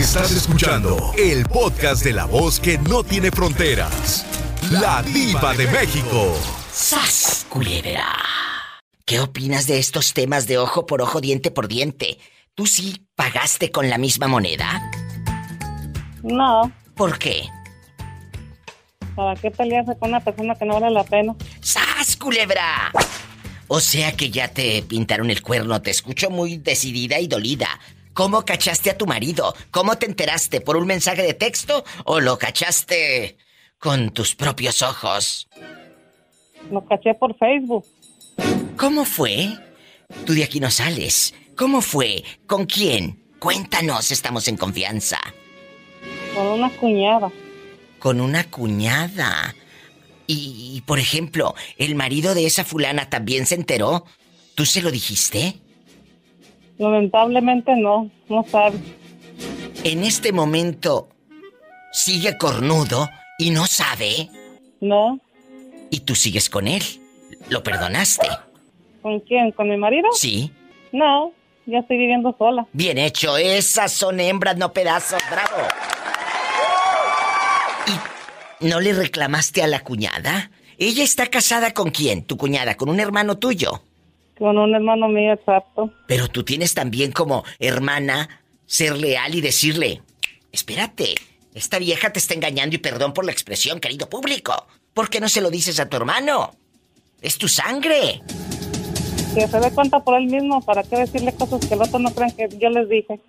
Estás escuchando el podcast de la voz que no tiene fronteras. La diva de México. ¡Sas, culebra! ¿Qué opinas de estos temas de ojo por ojo, diente por diente? ¿Tú sí pagaste con la misma moneda? No. ¿Por qué? ¿Para qué pelearse con una persona que no vale la pena? ¡Sas, culebra! O sea que ya te pintaron el cuerno, te escucho muy decidida y dolida. ¿Cómo cachaste a tu marido? ¿Cómo te enteraste? ¿Por un mensaje de texto o lo cachaste con tus propios ojos? Lo caché por Facebook. ¿Cómo fue? Tú de aquí no sales. ¿Cómo fue? ¿Con quién? Cuéntanos, estamos en confianza. Con una cuñada. Con una cuñada. Y, y, por ejemplo, ¿el marido de esa fulana también se enteró? ¿Tú se lo dijiste? Lamentablemente no, no sabe. En este momento, ¿sigue cornudo y no sabe? No. ¿Y tú sigues con él? ¿Lo perdonaste? ¿Con quién? ¿Con mi marido? Sí. No, ya estoy viviendo sola. Bien hecho, esas son hembras, no pedazos, bravo. ¿Y no le reclamaste a la cuñada? ¿Ella está casada con quién? ¿Tu cuñada? ¿Con un hermano tuyo? Con un hermano mío, exacto. Pero tú tienes también como hermana ser leal y decirle, espérate, esta vieja te está engañando y perdón por la expresión, querido público. ¿Por qué no se lo dices a tu hermano? Es tu sangre. Que se dé cuenta por él mismo, ¿para qué decirle cosas que el otro no crean que yo les dije?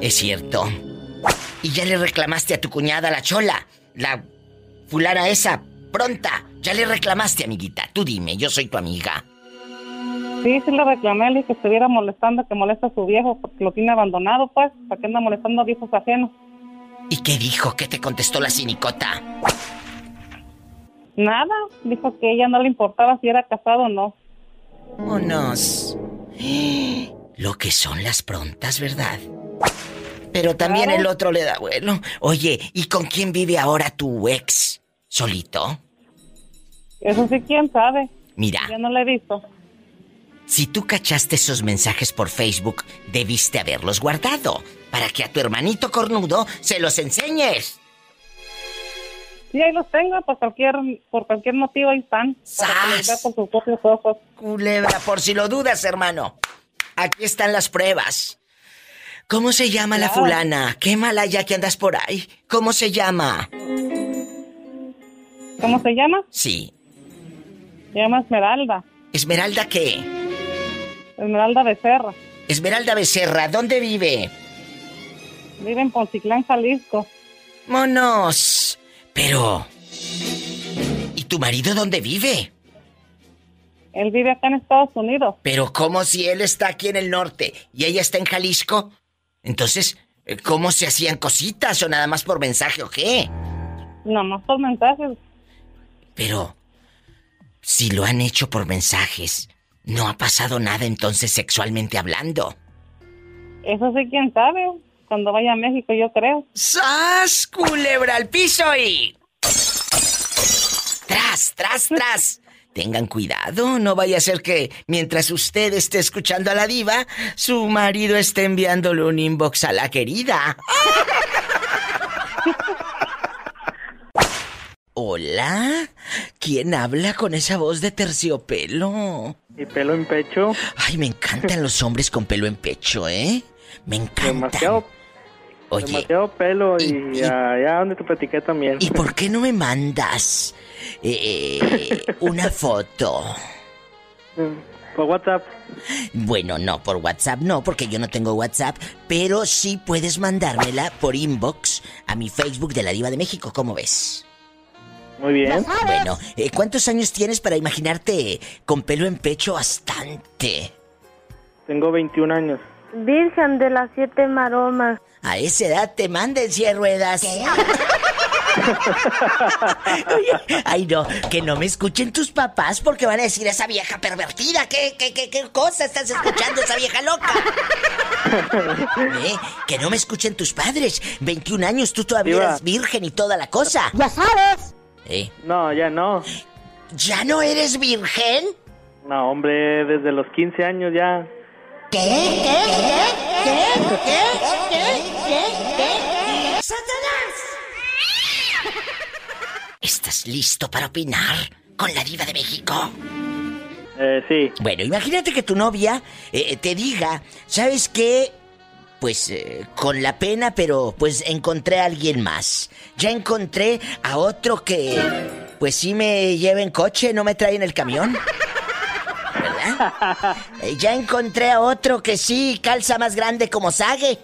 Es cierto. Y ya le reclamaste a tu cuñada, la chola, la fulana esa, pronta. Ya le reclamaste, amiguita. Tú dime, yo soy tu amiga. Sí, sí le reclamé, le que estuviera molestando, que molesta a su viejo porque lo tiene abandonado, pues. ¿Para qué anda molestando a viejos ajenos? ¿Y qué dijo? ¿Qué te contestó la cinicota? Nada, dijo que ella no le importaba si era casado o no. Vámonos. Lo que son las prontas, ¿verdad? Pero también Claro. el otro le da bueno. Oye, ¿y con quién vive ahora tu ex? ¿Solito? Eso sí, quién sabe. Mira, Ya no le he visto. Si tú cachaste esos mensajes por Facebook, debiste haberlos guardado para que a tu hermanito cornudo se los enseñes. Sí, ahí los tengo, por cualquier, por cualquier motivo ahí están. ¡Sas! con sus propios ojos. Culebra, por si lo dudas, hermano. Aquí están las pruebas. ¿Cómo se llama la fulana? Qué mala ya que andas por ahí. ¿Cómo se llama? ¿Cómo se llama? Sí. Se llama Esmeralda. ¿Esmeralda qué? Esmeralda Becerra. Esmeralda Becerra, ¿dónde vive? Vive en Poncitlán, Jalisco. Monos. Pero... ¿Y tu marido dónde vive? Él vive acá en Estados Unidos. Pero ¿cómo si él está aquí en el norte y ella está en Jalisco? Entonces, eh, ¿cómo se hacían cositas o nada más por mensaje o qué? Nada más por mensajes. Pero, si lo han hecho por mensajes, no ha pasado nada entonces sexualmente hablando. Eso sí, quién sabe. Cuando vaya a México, yo creo. ¡Sas! Culebra al piso y. ¡Tras, tras, tras! Tengan cuidado, no vaya a ser que mientras usted esté escuchando a la diva, su marido esté enviándole un inbox a la querida. Hola, ¿quién habla con esa voz de terciopelo? Y pelo en pecho, Ay, me encantan los hombres con pelo en pecho, ¿eh? Me encantan. demasiado, Oye, demasiado pelo y- y, allá donde te platiqué también. ¿y por qué no me mandas eh, una foto? Por WhatsApp. Bueno, no, por WhatsApp no, porque yo no tengo WhatsApp, pero sí puedes mandármela por inbox a mi Facebook de la Diva de México, ¿cómo ves? Muy bien. Bueno, eh, ¿cuántos años tienes para imaginarte con pelo en pecho bastante? Tengo 21 años. Virgen de las siete maromas. A esa edad te manden de ruedas. Ay no, que no me escuchen tus papás porque van a decir esa vieja pervertida. ¿Qué, qué, qué, qué cosa estás escuchando esa vieja loca? ¿Eh? Que no me escuchen tus padres. 21 años, tú todavía Diva. eres virgen y toda la cosa. Ya sabes. No, ya no. ¿Ya no eres virgen? No, hombre, desde los 15 años ya. ¿Qué? ¿Qué? ¿Qué? ¿Qué? ¿Qué? ¿Qué? ¿Qué? ¡Satanás! ¿Estás listo para opinar con la diva de México? Eh, sí. Bueno, imagínate que tu novia eh, te diga, ¿sabes qué? Pues eh, con la pena, pero pues encontré a alguien más. Ya encontré a otro que, pues sí me lleva en coche, no me trae en el camión. ¿Verdad? Eh, ya encontré a otro que sí calza más grande como Sague.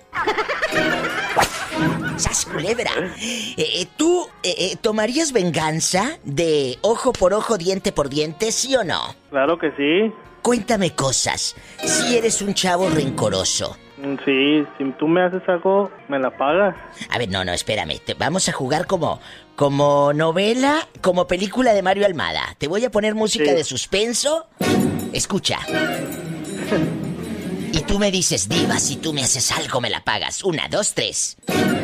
¡Sas culebra! Eh, eh, ¿Tú eh, tomarías venganza de ojo por ojo, diente por diente, sí o no? Claro que sí. Cuéntame cosas. Si eres un chavo rencoroso. Sí, si tú me haces algo, me la pagas. A ver, no, no, espérame. Te, vamos a jugar como, como novela, como película de Mario Almada. Te voy a poner música Sí. de suspenso. Escucha. Y tú me dices, Diva, si tú me haces algo, me la pagas. Una, dos, tres.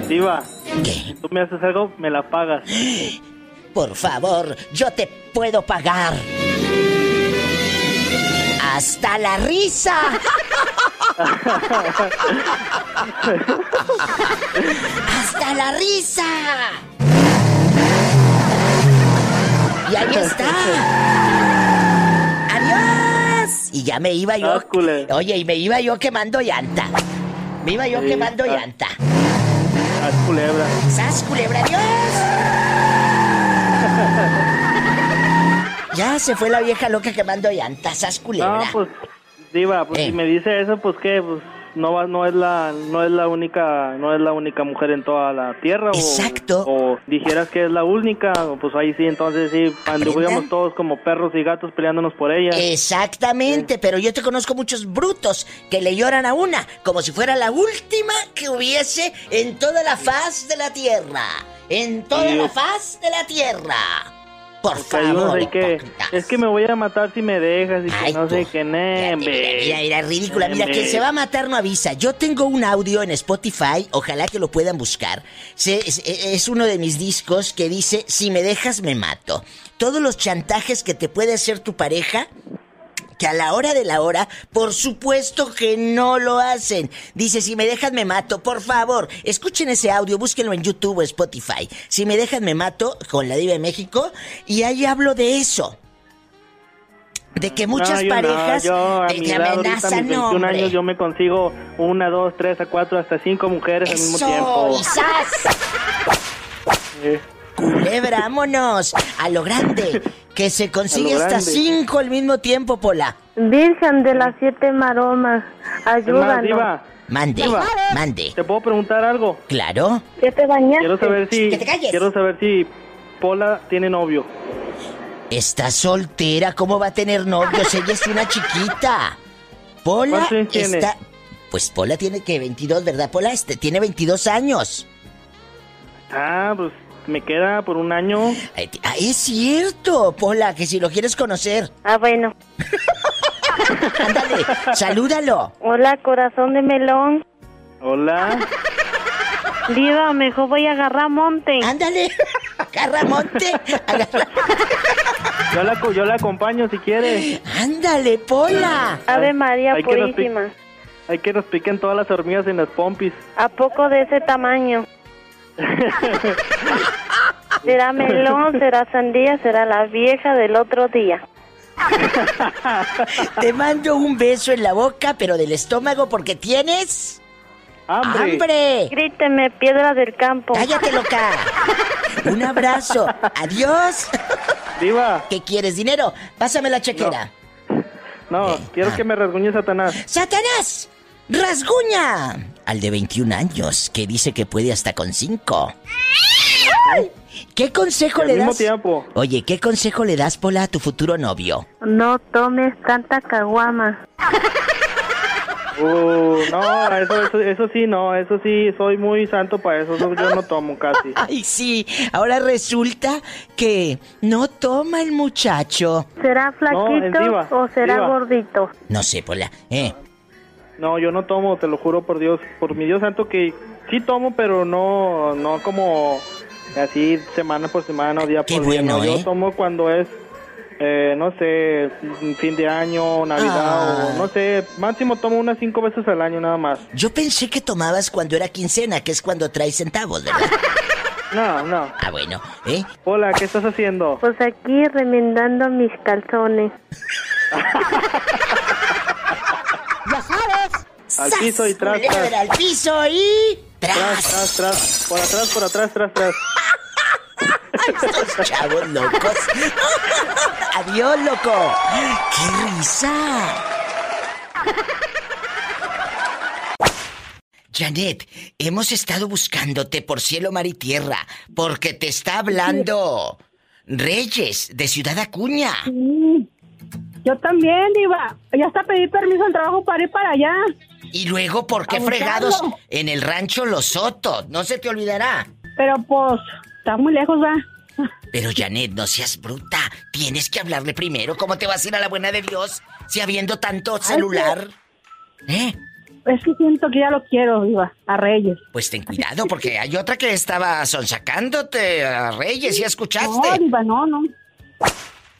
Diva, ¿Qué? si tú me haces algo, me la pagas. Por favor, yo te puedo pagar. Hasta la risa. Hasta la risa. Y ahí está. Adiós. Y ya me iba yo. Ah. Oye, y me iba yo quemando llanta. Me iba yo Sí, quemando ah. llanta. Haz culebra. ¡Sas, culebra, adiós! Ya se fue la vieja loca quemando llantas, ¡sas, culebra! No, pues, Diva, pues Eh. si me dice eso, pues qué, pues no va, no es la, no es la única, no es la única mujer en toda la tierra. o- Exacto. O, dijeras que es la única, pues ahí sí, entonces sí, anduviéramos todos como perros y gatos peleándonos por ella. Exactamente, pero yo te conozco muchos brutos que le lloran a una como si fuera la última que hubiese en toda la faz de la tierra. En toda la faz de la tierra. Por favor, que, hipócritas. es que me voy a matar si me dejas y que Ay, no sé qué, Mira, mira, mira, ridícula. Mira, quien se va a matar no avisa. Yo tengo un audio en Spotify, ojalá que lo puedan buscar. Es, es uno de mis discos que dice, si me dejas me mato. Todos los chantajes que te puede hacer tu pareja, que a la hora de la hora, por supuesto que no lo hacen. Dice, si me dejas me mato, por favor. Escuchen ese audio, búsquenlo en YouTube o Spotify. Si me dejas me mato, con la Diva de México, y ahí hablo de eso. De que muchas No, yo no, parejas yo a te, mi te edad, ahorita, a mis amenazan, 21 hombre. años, yo me consigo una, dos, tres, a cuatro, hasta cinco mujeres al mismo tiempo. ¡zas! Culebra, vámonos. A lo grande. Que se consigue hasta grande. cinco al mismo tiempo, Pola. Virgen de las siete maromas, ayúdanos. Diva, Mande, Diva. mande. ¿te puedo preguntar algo? Claro. ¿Qué te bañaste? Quiero saber si, Que te calles. quiero saber si Pola tiene novio. Está soltera, ¿cómo va a tener novios? Ella es una chiquita. Pola ¿Cuántos años tiene? está... Pues Pola tiene que 22, ¿verdad, Pola? Este tiene 22 años. Ah, pues me queda por un año. Ah, es cierto, Pola, que si lo quieres conocer, Ah, bueno. ándale, salúdalo. Hola, corazón de melón. Hola. Diva, mejor voy a agarrar monte. Ándale, agarra monte, agarra- Yo la, co- yo la acompaño si quiere. Ándale, Pola. Ave María Hay que nos Purísima. Hay que nos piquen todas las hormigas en las pompis. ¿A poco de ese tamaño? ¿Será melón, será sandía, será la vieja del otro día? Te mando un beso en la boca, pero del estómago porque tienes ¡Hambre! hambre. Gríteme, piedra del campo. Cállate, loca. Un abrazo. Adiós. Diva, ¿Qué quieres? ¿Dinero? Pásame la chequera. no, Eh, quiero ah. que me rasguñe Satanás. ¡Satanás! ¡Rasguña! Al de 21 años, que dice que puede hasta con 5. ¿Qué consejo Al le mismo das? tiempo. Oye, ¿qué consejo le das, Pola, a tu futuro novio? No tomes tanta caguama. Uh, no, eso, eso, eso sí, no, eso sí, soy muy santo para eso, eso yo no tomo casi. Ay, sí, ahora resulta que no toma el muchacho. ¿Será flaquito o será diva. gordito? No sé, Pola, ¿eh? No, yo no tomo, te lo juro por Dios, por mi Dios santo que sí tomo, pero no, no como así semana por semana o día Qué por día. bueno, no. ¿eh? Yo tomo cuando es, eh, no sé, fin de año, Navidad Ah. o no sé, máximo tomo unas cinco veces al año nada más. Yo pensé que tomabas cuando era quincena, que es cuando traes centavos, ¿verdad? No, no. Ah, bueno, ¿eh? Hola, ¿qué estás haciendo? Pues aquí remendando mis calzones. Al piso y tras, Culebra tras, al piso y... tras, ¡Tras! tras, tras, por atrás, por atrás, tras, tras. Estos chavos locos. Adiós, loco. ¡Qué risa! Janet, hemos estado buscándote por cielo, mar y tierra, porque te está hablando Reyes de Ciudad Acuña. Sí. Yo también, Diva. Ya hasta pedí permiso al trabajo para ir para allá. Y luego, ¿por qué fregados en el rancho Los Sotos? No se te olvidará. Pero pues, está muy lejos, va. Pero Janet, no seas bruta. Tienes que hablarle primero. ¿Cómo te vas a ir a la buena de Dios si habiendo tanto celular? ¿Eh? Es que siento que ya lo quiero, Diva. A Reyes. Pues ten cuidado, porque hay otra que estaba sonsacándote a Reyes, ¿ya escuchaste? No, Diva, no, no.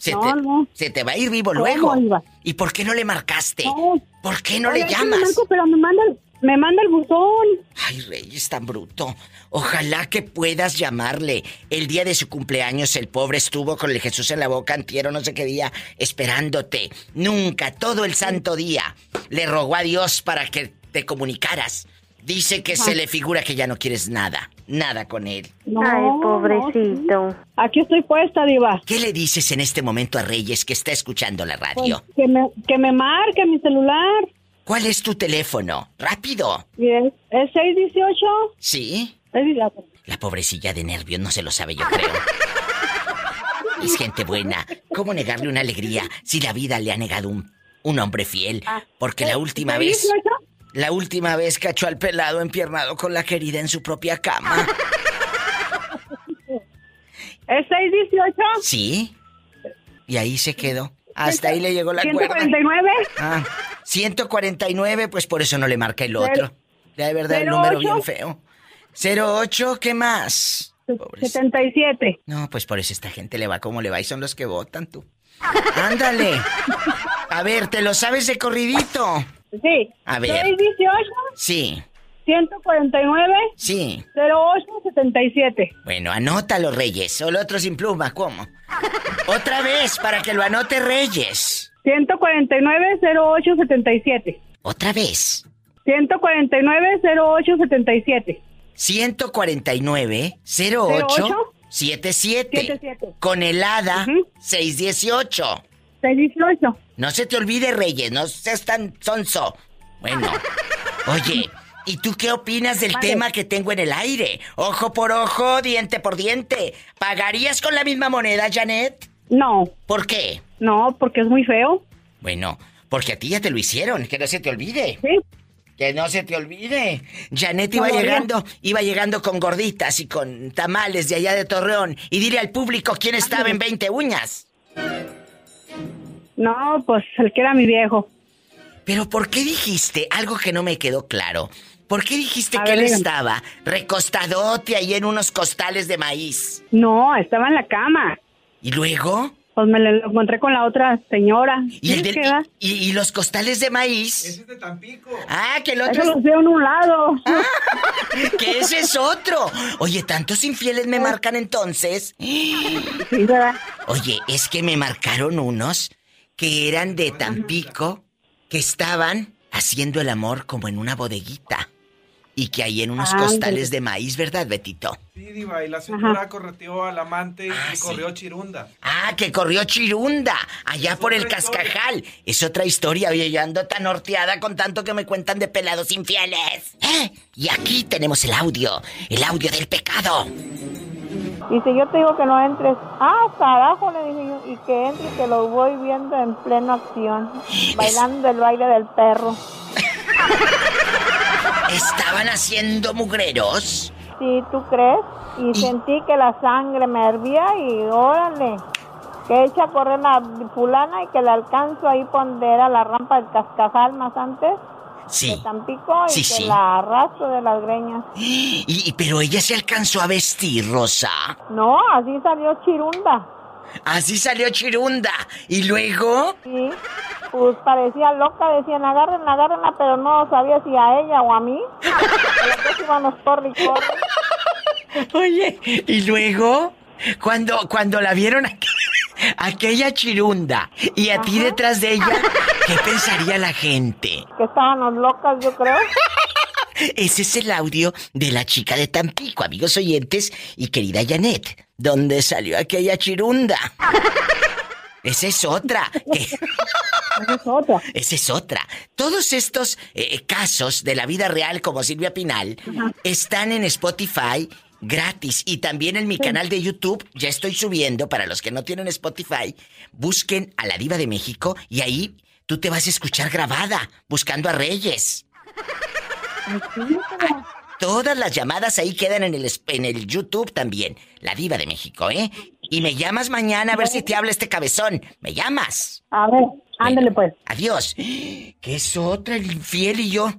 Se, no, te, no. se te va a ir vivo ¿Cómo, luego. ¿Y por qué no le marcaste? No. ¿Por qué no Oye, le llamas? me marco, pero me manda, el- me manda el buzón. Ay, Reyes, tan bruto. Ojalá que puedas llamarle. El día de su cumpleaños, el pobre estuvo con el Jesús en la boca, antiero, no sé qué día, esperándote. Nunca, todo el santo día, le rogó a Dios para que te comunicaras. Dice que se le figura que ya no quieres nada, nada con él. No, Ay, pobrecito. Aquí estoy puesta, Diva. ¿Qué le dices en este momento a Reyes que está escuchando la Pues, radio? que, me, que me marque mi celular. ¿Cuál es tu teléfono? Rápido. Y es, es 618. ¿Sí? La- La pobrecilla de nervios no se lo sabe, yo creo. Es gente buena. ¿Cómo negarle una alegría si la vida le ha negado un, un hombre fiel? Porque la última vez, 618. La última vez cachó al pelado empiernado con la querida en su propia cama. Es 618. ¿Sí? Y ahí se quedó. Hasta ahí le llegó la cuerda. 149. Ah, 149, pues por eso no le marca el otro. De verdad el número bien feo. 08, ¿qué más? Pobrecito. 77. No, pues por eso esta gente le va como le va y son los que votan tú. Ándale. A ver, ¿te lo sabes de corridito? Sí. A ver. 618. Sí, 149. sí. 0877. Bueno, anótalo, Reyes. Solo otro sin pluma, ¿cómo? Otra vez, para que lo anote Reyes. 149 0877. Otra vez. 149 0877. 149 08 77 77. con helada Ujú. 618. 618. No se te olvide, Reyes, no seas tan sonso. Bueno, oye, ¿y tú qué opinas del Vale. tema que tengo en el aire? Ojo por ojo, diente por diente. ¿Pagarías con la misma moneda, Janet? No, ¿Por qué? no, porque es muy feo. Bueno, porque a ti ya te lo hicieron, que no se te olvide. Sí. Que no se te olvide. Janet iba No, no, no. llegando, iba llegando con gorditas y con tamales de allá de Torreón. Y dile al público quién estaba en 20 uñas. No, pues el que era mi viejo. Pero ¿por qué dijiste algo que no me quedó claro? ¿Por qué dijiste A que ver, él dígame. estaba recostadote ahí en unos costales de maíz? No, estaba en la cama. ¿Y luego? Pues me lo encontré con la otra señora. ¿Y, el ¿Sí del- queda? y, y los costales de maíz? es de Tampico. Ah, que el Eso otro lo veo en un lado. es... que ese es otro. Oye, tantos infieles me marcan entonces. Sí, ¿verdad? Oye, es que me marcaron unos que eran de Tampico, que estaban haciendo el amor como en una bodeguita. Y que ahí en unos costales de maíz, ¿verdad, Betito? Sí, Diva, y la señora correteó al amante Ah, y sí. corrió chirunda. Ah, que corrió Chirunda, allá Es por el historia. cascajal. Es otra historia, oye, yo ando tan horteada con tanto que me cuentan de pelados infieles. ¿Eh? Y aquí tenemos el audio, el audio del pecado. Dice, yo te digo que no entres. Ah, carajo, le dije yo. Y que entre, que lo voy viendo en plena acción. Bailando el baile del perro. ¿Estaban haciendo mugreros? Sí, ¿tú crees? Y, Y- sentí que la sangre me hervía y órale. Que echa a correr la fulana y que la alcanzo ahí donde era la rampa del cascajal más antes Sí. de Tampico y Sí, que sí. la arrastro de las greñas. Y, y- pero ella se alcanzó a vestir, Rosa. No, así salió chirunda. Así salió Chirunda. Y luego... Sí, pues parecía loca, decían agárrenla, agárrenla, pero no sabía si a ella o a mí. Las íbamos y corre. Oye, y luego, cuando, cuando la vieron aqu- aquella chirunda y a ti detrás de ella, ¿qué pensaría la gente? Que estábamos locas, yo creo. Ese es el audio de la chica de Tampico, amigos oyentes y querida Janet. ¿Dónde salió aquella chirunda? Esa es otra. Esa es otra. Esa es otra. Todos estos eh, casos de la vida real como Silvia Pinal están en Spotify gratis y también en mi canal de YouTube. Ya estoy subiendo para los que no tienen Spotify. Busquen a la diva de México y ahí tú te vas a escuchar grabada buscando a Reyes. Todas las llamadas ahí quedan en el, en el YouTube también. La diva de México, ¿eh? Y me llamas mañana a ver si te habla este cabezón. ¿Me llamas? A ver, ándale pues. Adiós. Que es otra, el infiel y yo.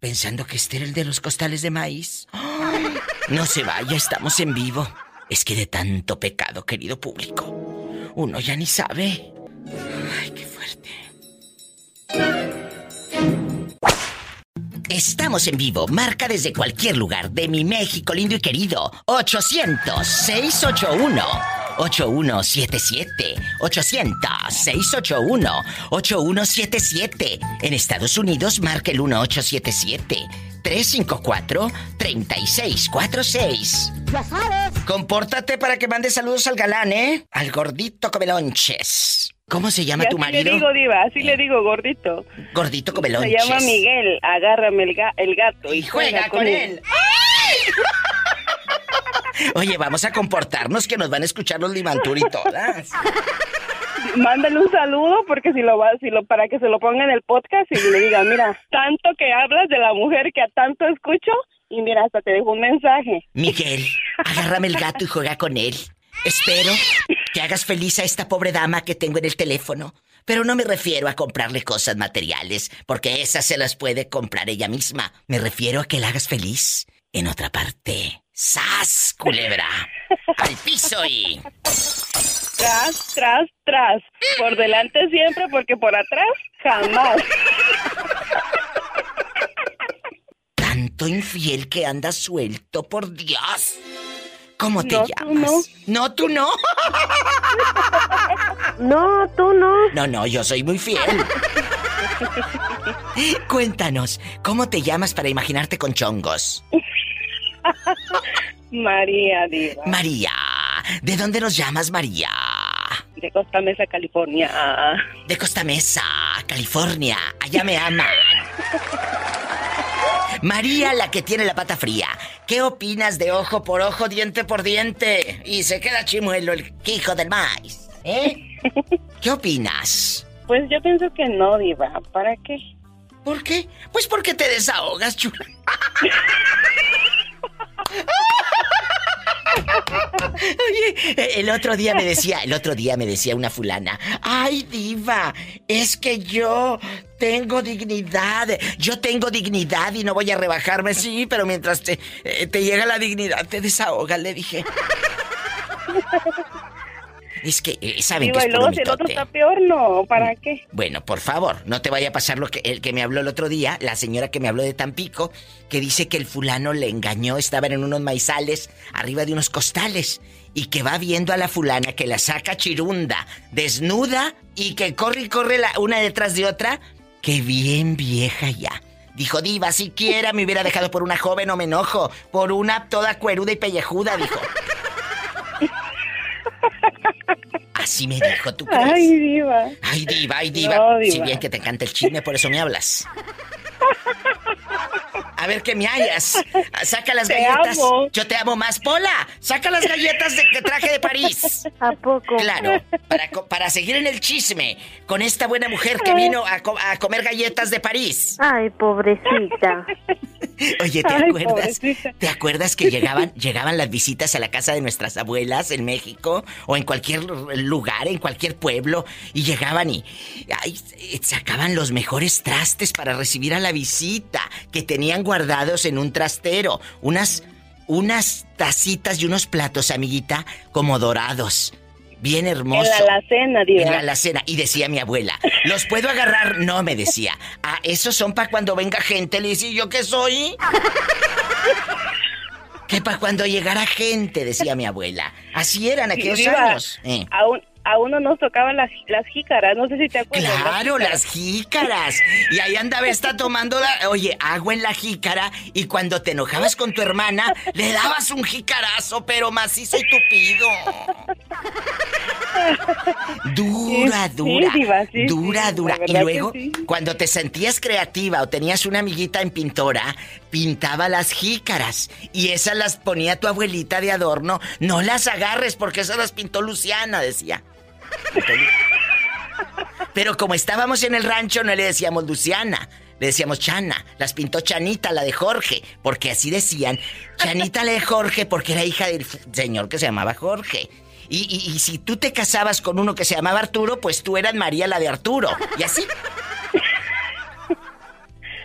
Pensando que este era el de los costales de maíz. Ay, No se vaya, estamos en vivo. Es que de tanto pecado, querido público, uno ya ni sabe. Estamos en vivo. Marca desde cualquier lugar de mi México lindo y querido. 800-681-8177. 800-681-8177. En Estados Unidos, marca el 1877-354-3646. Ya sabes. Compórtate para que mande saludos al galán, ¿eh? Al gordito comelonches. ¿Cómo se llama Y tu así marido? le digo, Diva, así le digo, gordito. Gordito Se comelonches. llama Miguel, agárrame el, ga- el gato Y juega con él. Oye, vamos a comportarnos que nos van a escuchar los Limantur y todas. Mándale un saludo porque si lo va, si lo para que se lo ponga en el podcast y le diga, mira, tanto que hablas de la mujer que a tanto escucho y mira, hasta te dejo un mensaje. Miguel, agárrame el gato y juega con él. Espero que hagas feliz a esta pobre dama que tengo en el teléfono. Pero no me refiero a comprarle cosas materiales, porque esas se las puede comprar ella misma. Me refiero a que la hagas feliz en otra parte. ¡Sas, culebra! ¡Al piso y... Tras, tras, tras. Por delante siempre porque por atrás jamás. Tanto infiel que anda suelto, por Dios. ¿Cómo te No, tú llamas? No, tú no. No, tú no. No, no, yo soy muy fiel. Cuéntanos, ¿cómo te llamas para imaginarte con chongos? María Diva, María, ¿de dónde nos llamas, María? de Costa Mesa, California. De Costa Mesa, California. Allá me aman. María, la que tiene la pata fría. ¿Qué opinas de ojo por ojo, diente por diente? Y se queda chimuelo el quijo del maíz. ¿Eh? ¿Qué opinas? Pues yo pienso que no, Diva. ¿Para qué? ¿Por qué? Pues porque te desahogas, chula. Oye, el otro día me decía, el otro día me decía una fulana, ay diva, es que yo tengo dignidad, yo tengo dignidad y no voy a rebajarme, sí, pero mientras te, eh, llega la dignidad te desahogas, le dije. Es que eh, saben Diva, que es puro si el otro está peor, no. ¿Para qué? Bueno, por favor, no te vaya a pasar lo que el que me habló el otro día, la señora que me habló de Tampico, que dice que el fulano le engañó, estaban en unos maizales arriba de unos costales y que va viendo a la fulana que la saca chirunda, desnuda y que corre y corre la, una detrás de otra, que bien vieja ya. Dijo, diva, siquiera me hubiera dejado por una joven o me enojo, por una toda cueruda y pellejuda, dijo. Así me dijo, ¿tú crees? Ay, Diva. Ay, diva, ay, diva. No, diva. Si bien que te encanta el chisme, por eso me hablas. A ver qué me hallas. Saca las Te galletas. amo. Yo te amo más, Pola. Saca las galletas de, que traje de París. ¿A poco? Claro, para, para seguir en el chisme con esta buena mujer que vino a, co- a comer galletas de París. Ay, pobrecita. Oye, ¿te Ay, acuerdas? pobrecita. ¿Te acuerdas que llegaban, llegaban las visitas a la casa de nuestras abuelas en México o en cualquier lugar, en cualquier pueblo y llegaban y ay, sacaban los mejores trastes para recibir a la visita que tenían guardados en un trastero, unas unas tacitas y unos platos, amiguita, como dorados. Bien hermoso. En la alacena, Diva. En la alacena. Y decía mi abuela, ¿los puedo agarrar? No, me decía. Ah, esos son para cuando venga gente. Le decía, ¿yo qué soy? Que para cuando llegara gente, decía mi abuela. Así eran aquellos años. Eh. A, un- a uno nos tocaban las, las jícaras, no sé si te acuerdas. Claro, las jícaras. Y ahí andaba esta tomando la, oye, agua en la jícara y cuando te enojabas con tu hermana, le dabas un jícarazo, pero macizo y tupido. Dura, Sí, dura. diva, sí, dura, sí, dura. Y luego, cuando te sentías creativa o tenías una amiguita en pintora, pintaba las jícaras y esas las ponía tu abuelita de adorno. No las agarres porque esas las pintó Luciana, decía. Pero como estábamos en el rancho, no le decíamos Luciana, le decíamos Chana. Las pintó Chanita, la de Jorge, porque así decían. Chanita, la de Jorge, porque era hija del señor que se llamaba Jorge. Y- y si tú te casabas con uno que se llamaba Arturo, pues tú eras María, la de Arturo. Y así.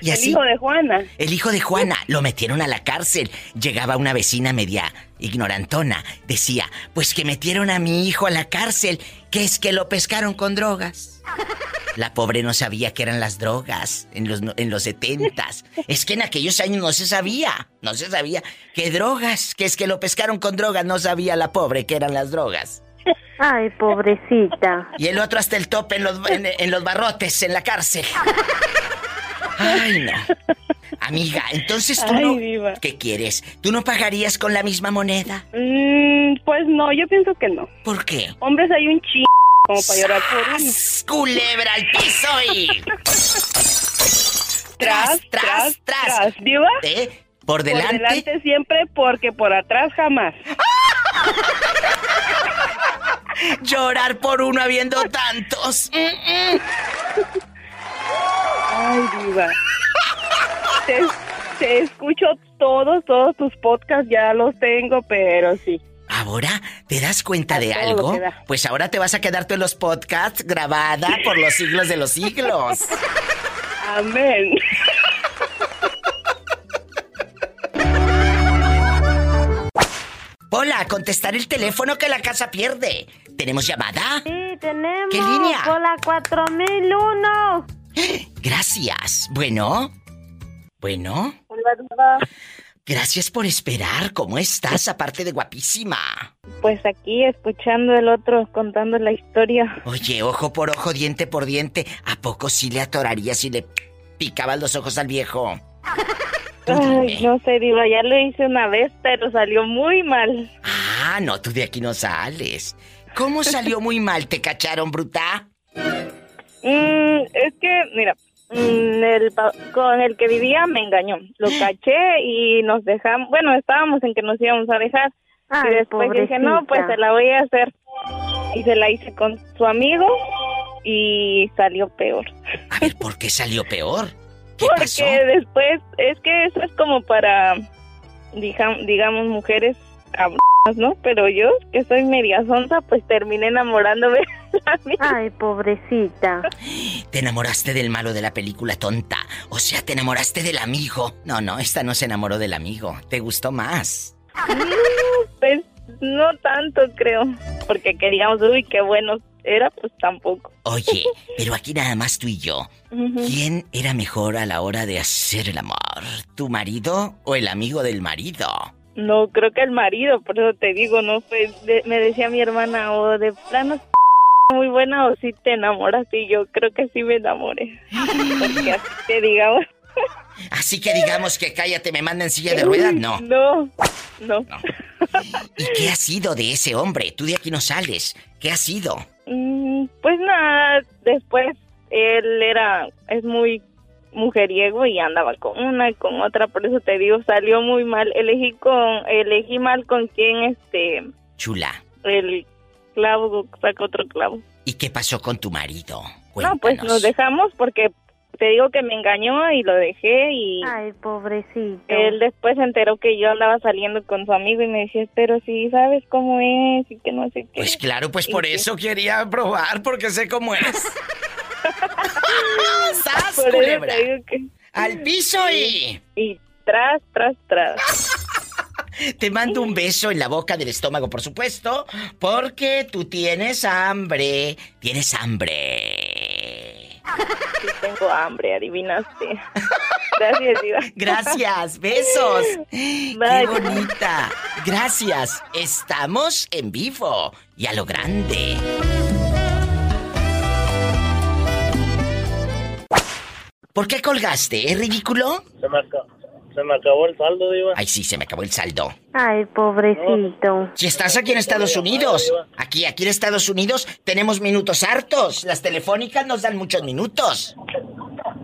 Y El hijo de Juana. El hijo de Juana lo metieron a la cárcel. Llegaba una vecina media ignorantona. Decía, pues que metieron a mi hijo a la cárcel, que es que lo pescaron con drogas. La pobre no sabía que eran las drogas en los, en los setentas. Es que en aquellos años no se sabía, no se sabía. ¿Qué drogas? Que es que lo pescaron con drogas, no sabía la pobre que eran las drogas. Ay, pobrecita. Y el otro hasta el tope en los, en, en los barrotes, en la cárcel. Ay, no. Amiga, entonces tú Ay, no... diva. ¿Qué quieres? ¿Tú no pagarías con la misma moneda? Mm, pues no, yo pienso que no. ¿Por qué? Hombres hay un chingo como para llorar por uno. ¡Culebra al piso y... Tras, tras, tras. ¿Diva? ¿Eh? Por Por delante... delante siempre porque por atrás jamás. Llorar por uno habiendo tantos. Mm, mm. Ay, diva. Te, te escucho todos, todos tus podcasts, ya los tengo, pero sí. Ahora, ¿te das cuenta de algo? Pues ahora te vas a quedarte en los podcasts grabada por los siglos de los siglos. Amén. Hola, contestar el teléfono que la casa pierde. ¿Tenemos llamada? Sí, tenemos. ¿Qué línea? Por la 4001. Gracias. Bueno. Bueno. Gracias por esperar. ¿Cómo estás? Aparte de guapísima. Pues aquí escuchando el otro contando la historia. Oye, ojo por ojo, diente por diente. ¿A poco sí le atorarías y le picabas los ojos al viejo? Ay, no sé, Diva, ya lo hice una vez, pero salió muy mal. Ah, no, tú de aquí no sales. ¿Cómo salió muy mal? ¿Te cacharon, bruta? Mm, es que, mira, mm, el pa- con el que vivía me engañó. Lo caché y nos dejamos, bueno, estábamos en que nos íbamos a dejar. Ay, y después dije, no, pues se la voy a hacer. Y se la hice con su amigo y salió peor. A ver, ¿por qué salió peor? ¿Qué Porque pasó? después, es que eso es como para, digamos, mujeres ¿no? Pero yo, que soy media sonza, pues terminé enamorándome de la misma. Ay, pobrecita. Te enamoraste del malo de la película tonta. O sea, te enamoraste del amigo. No, no, esta no se enamoró del amigo. Te gustó más. Pues no tanto, creo. Porque queríamos, uy, qué bueno era, pues tampoco. Oye, pero aquí nada más tú y yo. ¿Quién era mejor a la hora de hacer el amor? ¿Tu marido o el amigo del marido? No, creo que el marido, por eso te digo, no fue, de- me decía mi hermana, o de plano muy buena o si te enamoras y yo creo que sí me enamoré. Porque así te digamos. Así que digamos que cállate, me manda en silla de ruedas, no. No, no. No. ¿Y qué ha sido de ese hombre? Tú de aquí no sales. ¿Qué ha sido? Mm, Pues nada, después él era, es muy mujeriego y andaba con una y con otra, por eso te digo, salió muy mal. Elegí con, elegí mal con quien este, Chula. el clavo sacó otro clavo. ¿Y qué pasó con tu marido? No, pues Cuéntanos. nos dejamos porque te digo que me engañó y lo dejé y Ay, pobrecito. él después se enteró que yo andaba saliendo con su amigo y me decía, pero si sabes cómo es y que no sé qué. Pues claro, pues Y por que- eso quería probar, porque sé cómo es. ¡Sas, Por eso culebra! te digo que... ¡Al piso y... Y tras, tras, tras. Te mando un beso en la boca del estómago, por supuesto, porque tú tienes hambre. Tienes hambre. Sí tengo hambre, adivinaste. Gracias, Diva. Gracias, besos. Qué bonita. Gracias. Estamos en vivo y a lo grande. ¿Por qué colgaste? ¿Es ridículo? Se me, aca- se me acabó el saldo, Diva. Ay, sí, se me acabó el saldo. Ay, pobrecito. Si estás aquí en Estados Unidos, aquí, aquí en Estados Unidos tenemos minutos hartos. Las telefónicas nos dan muchos minutos.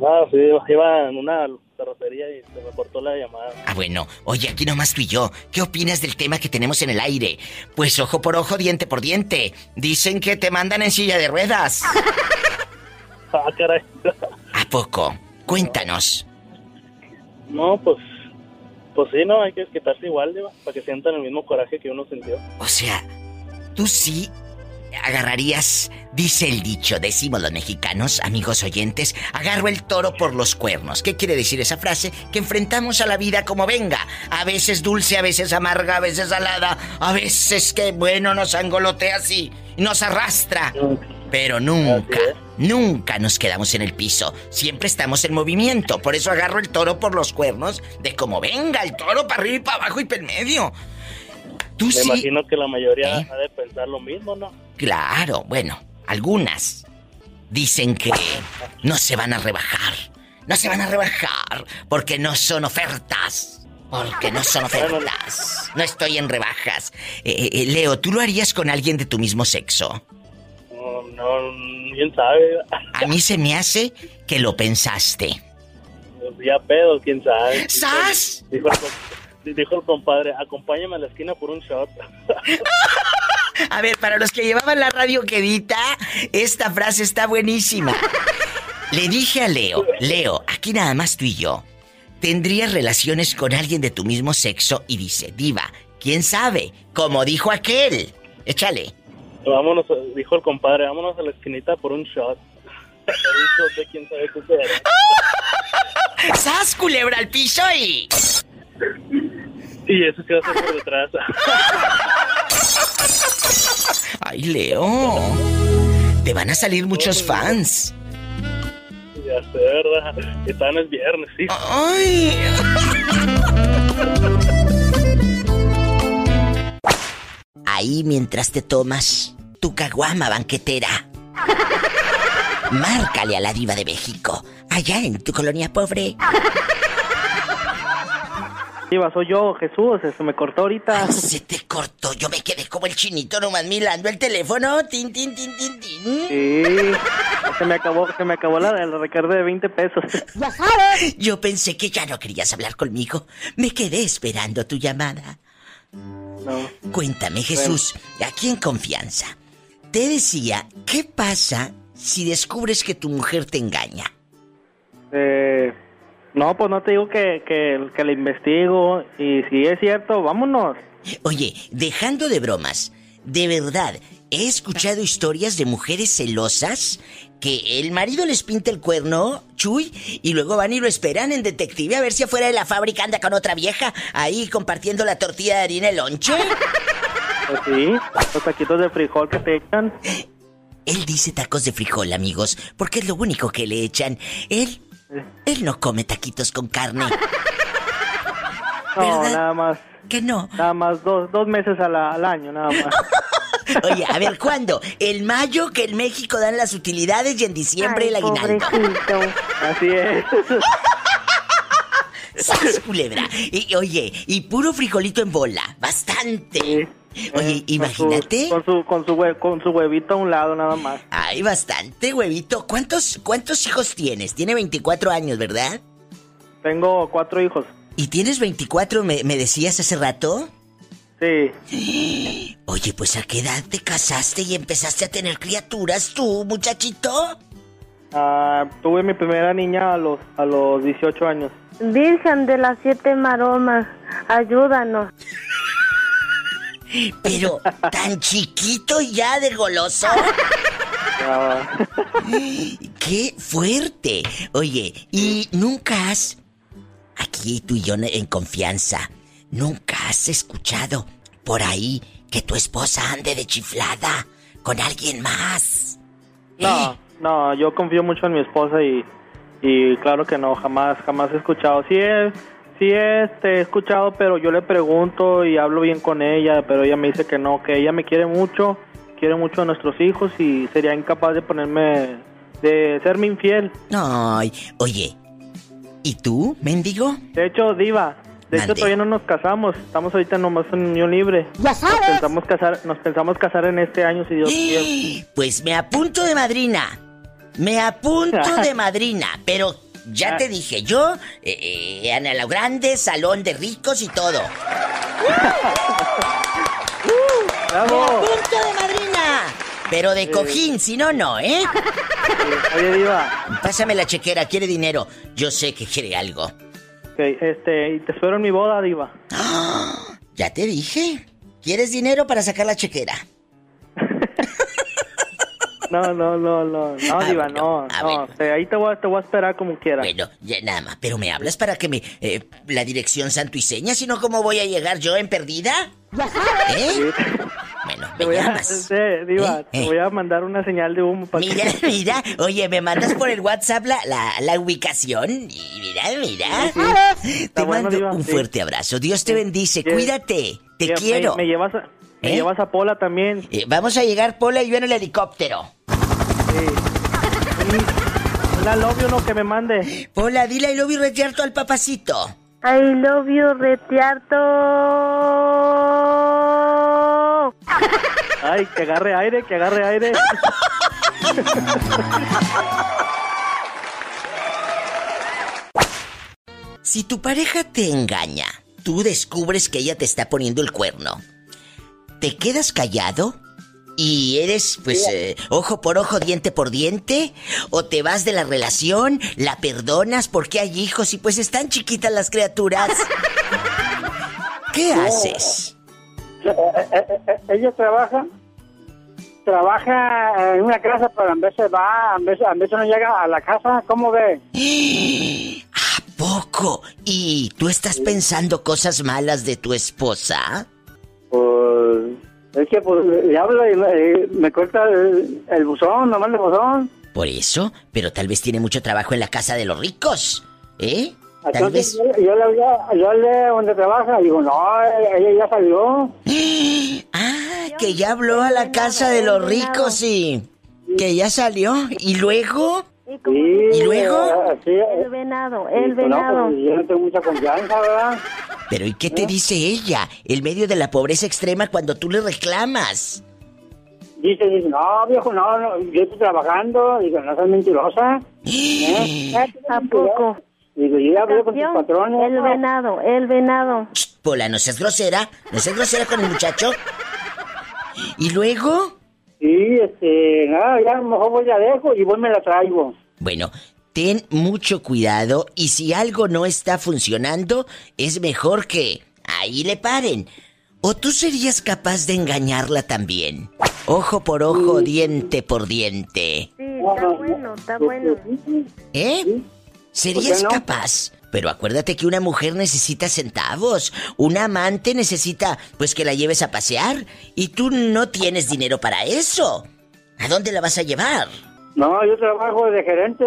No, sí, iba en una carrocería y se me cortó la llamada. Ah, bueno. Oye, aquí nomás tú y yo. ¿Qué opinas del tema que tenemos en el aire? Pues ojo por ojo, diente por diente. Dicen que te mandan en silla de ruedas. Ah, caray. ¿A poco? Cuéntanos. No, pues, pues sí, no, hay que quitarse igual, Diva, para que sientan el mismo coraje que uno sintió. O sea, tú sí agarrarías, dice el dicho, decimos los mexicanos, amigos oyentes, agarro el toro por los cuernos. ¿Qué quiere decir esa frase? Que enfrentamos a la vida como venga. A veces dulce, a veces amarga, a veces salada, a veces que, bueno, nos angolotea así, nos arrastra. Pero nunca, nunca nos quedamos en el piso. Siempre estamos en movimiento. Por eso agarro el toro por los cuernos de como venga, el toro para arriba y para abajo y para el medio. Tú Me sí. imagino que la mayoría ¿Eh? ha de pensar lo mismo, ¿no? Claro, bueno, algunas dicen que no se van a rebajar. No se van a rebajar porque no son ofertas. Porque no son ofertas. No estoy en rebajas. Eh, eh, Leo, ¿tú lo harías con alguien de tu mismo sexo? No, no, quién sabe. A mí se me hace que lo pensaste. Pues ya pedo, quién sabe. ¡Sas! Dijo com- dijo el compadre, acompáñame a la esquina por un shot. A ver, para los que llevaban la radio quedita, esta frase está buenísima. Le dije a Leo, Leo, aquí nada más tú y yo. ¿Tendrías relaciones con alguien de tu mismo sexo? Y dice, diva, ¿quién sabe? Como dijo aquel. Échale. Vámonos, dijo el compadre, vámonos a la esquinita por un shot. por un shot de quién sabe qué será. ¡Sas, culebra al piso y... Y eso se hace por detrás. Ay, Leo. Te van a salir muchos fans. ya sé, ¿verdad? Y tan es viernes, sí. Ay. Ahí mientras te tomas tu caguama banquetera. Márcale a la diva de México, allá en tu colonia pobre. Diva, soy yo, Jesús, se me cortó ahorita. Ay, se te cortó, yo me quedé como el chinito nomás mirando el teléfono. Tin, tin, tin, tin, tin. Sí, se me acabó, se me acabó la, la recarga de 20 pesos. Yo pensé que ya no querías hablar conmigo. Me quedé esperando tu llamada. No. Cuéntame, Jesús, aquí en confianza. Te decía, ¿qué pasa si descubres que tu mujer te engaña? Eh, no, pues no te digo que, que, que le investigo y si es cierto, vámonos. Oye, dejando de bromas, de verdad, he escuchado historias de mujeres celosas que el marido les pinta el cuerno, chuy, y luego van y lo esperan en detective a ver si afuera de la fábrica anda con otra vieja, ahí compartiendo la tortilla de harina el lonche. Pues sí, los taquitos de frijol que te echan. Él dice tacos de frijol, amigos, porque es lo único que le echan. Él, él no come taquitos con carne. No, ¿Verdad? nada más. Que no. Nada más dos, dos meses al, al año, nada más. Oye, a ver, ¿cuándo? El mayo que en México dan las utilidades y en diciembre el aguinaldo. Así es. ¡Sas, culebra! Y, oye, y puro frijolito en bola. Bastante. Oye, imagínate. Eh, Con su, con, su hue- con su huevito a un lado, nada más. Ay, bastante, huevito. ¿Cuántos, ¿Cuántos hijos tienes? Tiene 24 años, ¿verdad? Tengo cuatro hijos. ¿Y tienes 24, me, me decías hace rato? Sí. Oye, pues ¿a qué edad te casaste y empezaste a tener criaturas tú, muchachito? Ah, tuve mi primera niña a los, a los 18 años. Virgen de las siete maromas, ayúdanos. Pero, ¿tan chiquito y ya de goloso? ¡Qué fuerte! Oye, ¿y nunca has... Aquí tú y yo en confianza, ¿nunca has escuchado por ahí que tu esposa ande de chiflada con alguien más? no, no, yo confío mucho en mi esposa y, Y claro que no, jamás, jamás he escuchado. Sí he, sí he, este, he escuchado, pero yo le pregunto y hablo bien con ella, pero ella me dice que no, que ella me quiere mucho, quiere mucho a nuestros hijos y sería incapaz de ponerme, de serme infiel. Ay, oye, ¿y tú, mendigo? De hecho, Diva, de hecho todavía no nos casamos, estamos ahorita nomás en unión libre. Ya Nos pensamos casar, nos pensamos casar en este año si Dios quiere. Pues me apunto de madrina. Me apunto de madrina, pero ya te dije, yo, eh, eh, Ana lo Grande, salón de ricos y todo. Me ¡Bravo! apunto de madrina. Pero de cojín, si no, no, ¿eh? Oye, Diva, Pásame la chequera, quiere dinero. Yo sé que quiere algo. ok, este, y te espero en mi boda, Diva. Ya te dije. ¿Quieres dinero para sacar la chequera? No, no, no, no, no, Ah, Diva, no, ah, no, bueno. este, ahí te voy, a- te voy a esperar como quieras. Bueno, ya nada más. Pero me hablas para que me... eh, la dirección santo y seña, si no, ¿cómo voy a llegar yo en perdida? ¿Eh? Bueno, Te me voy a, llamas. este, Diva, ¿Eh? te ¿Eh? voy a mandar una señal de humo para Mira, que... mira, oye, me mandas por el WhatsApp la, la, la ubicación y mira, mira. Te Está bueno, mando Diva, un sí. fuerte abrazo. Dios te bendice, Sí. cuídate, te Me- quiero. Me, llevas a, me ¿Eh? llevas a Pola también. Eh, vamos a llegar, Pola y yo en el helicóptero. Sí. La novio no que me mande. Pola, dile I love you retierto al papacito. I love you, retiarto. Ay, que agarre aire, que agarre aire. Si tu pareja te engaña, tú descubres que ella te está poniendo el cuerno. ¿Te quedas callado? ¿Y eres, pues, eh, ojo por ojo, diente por diente? ¿O te vas de la relación, la perdonas porque hay hijos y pues están chiquitas las criaturas? ¿Qué haces? ella trabaja trabaja en una casa pero en veces va en veces, en veces no llega a la casa ¿cómo ve? ¿A poco? ¿Y tú estás pensando cosas malas de tu esposa? Pues es que pues le hablo y me, me corta el, el buzón nomás el buzón Por eso, pero tal vez tiene mucho trabajo en la casa de los ricos, ¿eh? Tal entonces vez... yo, yo le hablé yo hablé donde trabaja digo no ella ya salió Ah, que ya habló a la casa de los ricos y que ya salió. ¿Y luego? Y como Sí, ¿Y luego? eh, sí, el eh, venado, y, el pues, no, venado. pues, yo no tengo mucha confianza verdad Pero ¿y qué te dice ella? El medio de la pobreza extrema cuando tú le reclamas. dice, dice no viejo no, no yo estoy trabajando digo no seas mentirosa ¿eh? ¿A poco? Digo, yo ya hablé con tus patrones. El venado, el venado. Shh, Pola, no seas grosera. No seas grosera con el muchacho. ¿Y luego? Sí, este, nada, ya mejor voy la dejo y voy me la traigo. Bueno, ten mucho cuidado y si algo no está funcionando, es mejor que ahí le paren. ¿O tú serías capaz de engañarla también? Ojo por ojo, diente por diente. Sí, está bueno, está bueno. ¿Eh? ¿Serías ¿Por qué no? capaz? Pero acuérdate que una mujer necesita centavos. Un amante necesita, pues, que la lleves a pasear. Y tú no tienes dinero para eso. ¿A dónde la vas a llevar? No, yo trabajo de gerente.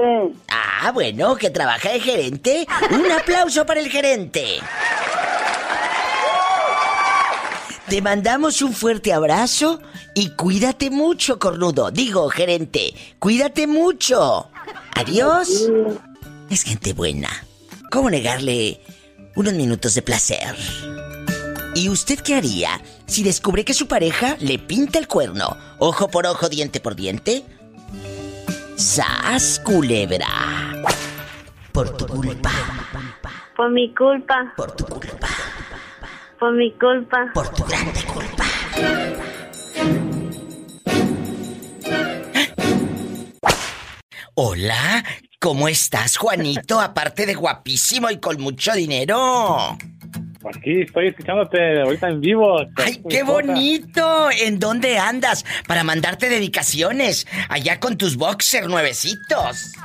Ah, bueno, que trabaja de gerente. Un aplauso para el gerente. Te mandamos un fuerte abrazo y cuídate mucho, cornudo. Digo, gerente, cuídate mucho. Adiós. Es gente buena. ¿Cómo negarle unos minutos de placer? ¿Y usted qué haría si descubre que su pareja le pinta el cuerno? Ojo por ojo, diente por diente. ¡Sas, culebra! Por tu culpa, Por mi culpa, por tu culpa, por mi culpa. por tu grande culpa. Hola, ¿cómo estás, Juanito? Aparte de guapísimo y con mucho dinero. Aquí estoy escuchándote ahorita en vivo. ¡Ay, qué bonito! ¿En dónde andas? Para mandarte dedicaciones. Allá con tus boxer nuevecitos.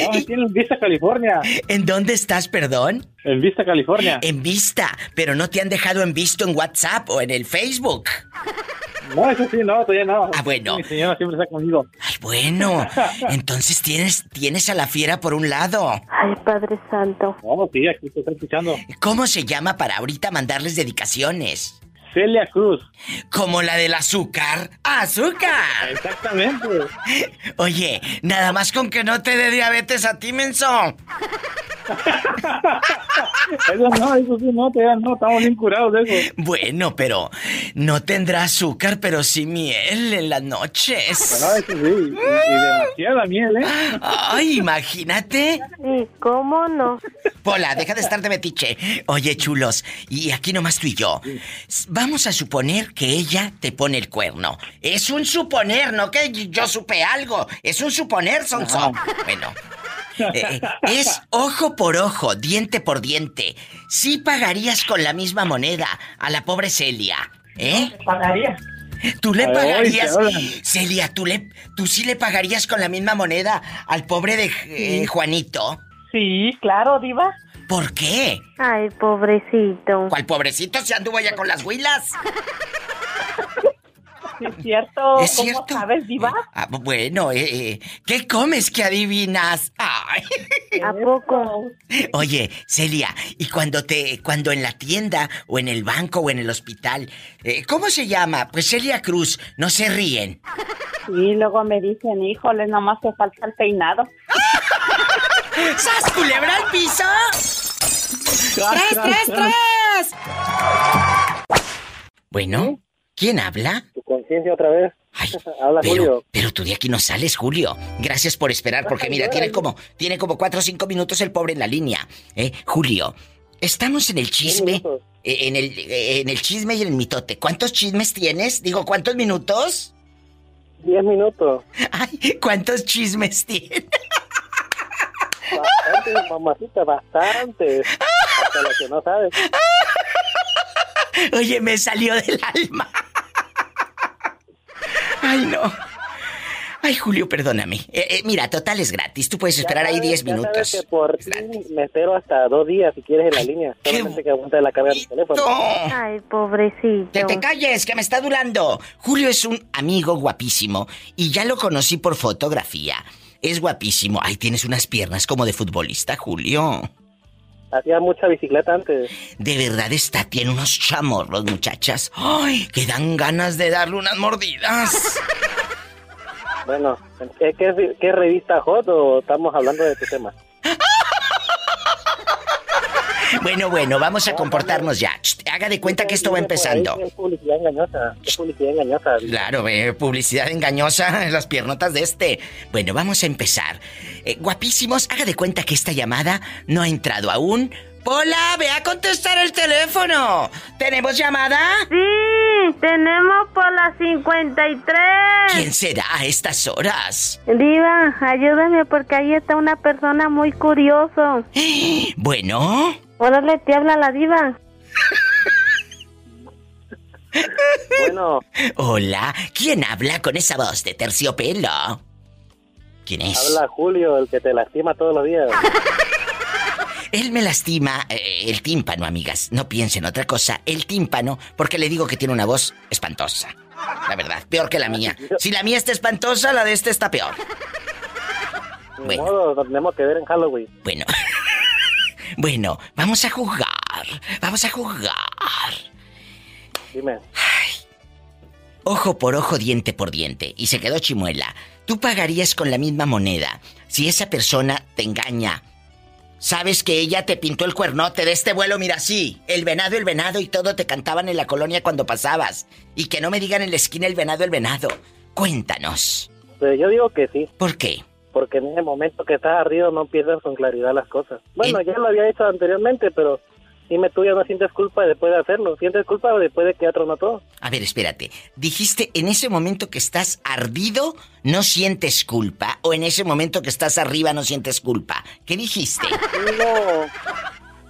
No, aquí en Vista, California. ¿En dónde estás, perdón? En Vista, California. En vista, pero no te han dejado en visto en WhatsApp o en el Facebook. No, eso sí, no, todavía no. Ah, bueno. Mi señora siempre está conmigo. Ay, bueno. Entonces tienes, tienes a la fiera por un lado. Ay, Padre Santo. No, sí, aquí te está escuchando. ¿Cómo se llama para ahorita mandarles dedicaciones? Celia Cruz. Como la del azúcar. ¡Azúcar! Exactamente. Oye, nada más con que no te dé diabetes a ti, menso. Eso no, eso sí, no, todavía no, estamos bien curados de eso. Bueno, pero no tendrá azúcar, pero sí miel en las noches. No, eso sí, y, y demasiada miel, ¿eh? Ay, imagínate. Sí, ¿cómo no? Pola, deja de estar de metiche. Oye, chulos, y aquí nomás tú y yo. Vamos a suponer que ella te pone el cuerno. Es un suponer, no que yo supe algo. Es un suponer, Sonso. Bueno. eh, es ojo por ojo, diente por diente. Sí pagarías con la misma moneda a la pobre Celia, ¿eh? Pagaría. ¿Tú le pagarías? Celia, ¿tú, le, ¿tú sí le pagarías con la misma moneda al pobre de eh, Juanito? Sí, claro, diva. ¿Por qué? Ay, pobrecito. ¿Cuál pobrecito se anduvo ya con las huilas? Sí, es cierto. ¿Es ¿Cómo cierto? sabes, diva? Ah, bueno, eh, eh, ¿qué comes que adivinas? Ay. ¿A poco? Oye, Celia, y cuando te, cuando en la tienda o en el banco o en el hospital, eh, ¿cómo se llama? Pues Celia Cruz, no se ríen. Y luego me dicen, híjole, nomás te falta el peinado. ¡Sas, culebra al piso! ¡Tras, tras, tras! Bueno, ¿quién habla? Tu conciencia otra vez. Habla Pero, Julio. pero tú de aquí no sales, Julio. Gracias por esperar, porque mira, tiene como, tiene como cuatro o cinco minutos el pobre en la línea. ¿Eh? Julio, estamos en el chisme. eh, En el, eh, en el chisme y en el mitote. ¿Cuántos chismes tienes? Digo, ¿cuántos minutos? Diez minutos. Ay, ¿cuántos chismes tienes? Bastante, mamacita, bastante. Hasta lo que no sabes. Oye, me salió del alma. Ay, no. Ay, Julio, perdóname. Eh, eh, mira, total es gratis. Tú puedes esperar ahí 10 Ya sabes minutos. que por ti me espero hasta dos días si quieres en la línea. Solamente que aguante la carga del teléfono. Ay, pobrecito. Que te calles, que me está adulando. Julio es un amigo guapísimo y ya lo conocí por fotografía. Es guapísimo. Ay, tienes unas piernas como de futbolista, Julio. Hacía mucha bicicleta antes. De verdad está, tiene unos chamorros, muchachas. Ay, que dan ganas de darle unas mordidas. Bueno, ¿qué, qué, qué revista Hot o estamos hablando de tu tema? Bueno, bueno, vamos a comportarnos ya. Haga de cuenta que esto va empezando. Es publicidad engañosa. Es publicidad engañosa. Claro, eh, publicidad engañosa en las piernotas de este. Bueno, vamos a empezar. Eh, guapísimos, haga de cuenta que esta llamada no ha entrado aún. Pola, ve a contestar el teléfono. ¿Tenemos llamada? Sí, tenemos por las 53. ¿Quién será a estas horas? Diva, ayúdame porque ahí está una persona muy curioso. Bueno, Órale, te habla la diva. Bueno, hola, ¿quién habla con esa voz de terciopelo? ¿Quién es? habla Julio, el que te lastima todos los días. Él me lastima eh, el tímpano, amigas. No piensen otra cosa. El tímpano, porque le digo que tiene una voz espantosa. La verdad, peor que la mía. Si la mía está espantosa, la de este está peor. Bueno. modo, nos tenemos que ver en Halloween. Bueno. bueno, vamos a jugar. Vamos a jugar. Dime. Ojo por ojo, diente por diente. Y se quedó chimuela. Tú pagarías con la misma moneda si esa persona te engaña. Sabes que ella te pintó el cuernote de este vuelo, mira, sí. El venado, el venado y todo te cantaban en la colonia cuando pasabas. Y que no me digan en la esquina el venado, el venado. Cuéntanos. Pero yo digo que sí. ¿Por qué? Porque en ese momento que estás arriba no pierdes con claridad las cosas. Bueno, ya lo había hecho anteriormente, pero dime tú ya no sientes culpa después de hacerlo. ¿Sientes culpa después de que tronó todo? A ver, espérate. Dijiste en ese momento que estás ardido, no sientes culpa. O en ese momento que estás arriba, no sientes culpa. ¿Qué dijiste? No,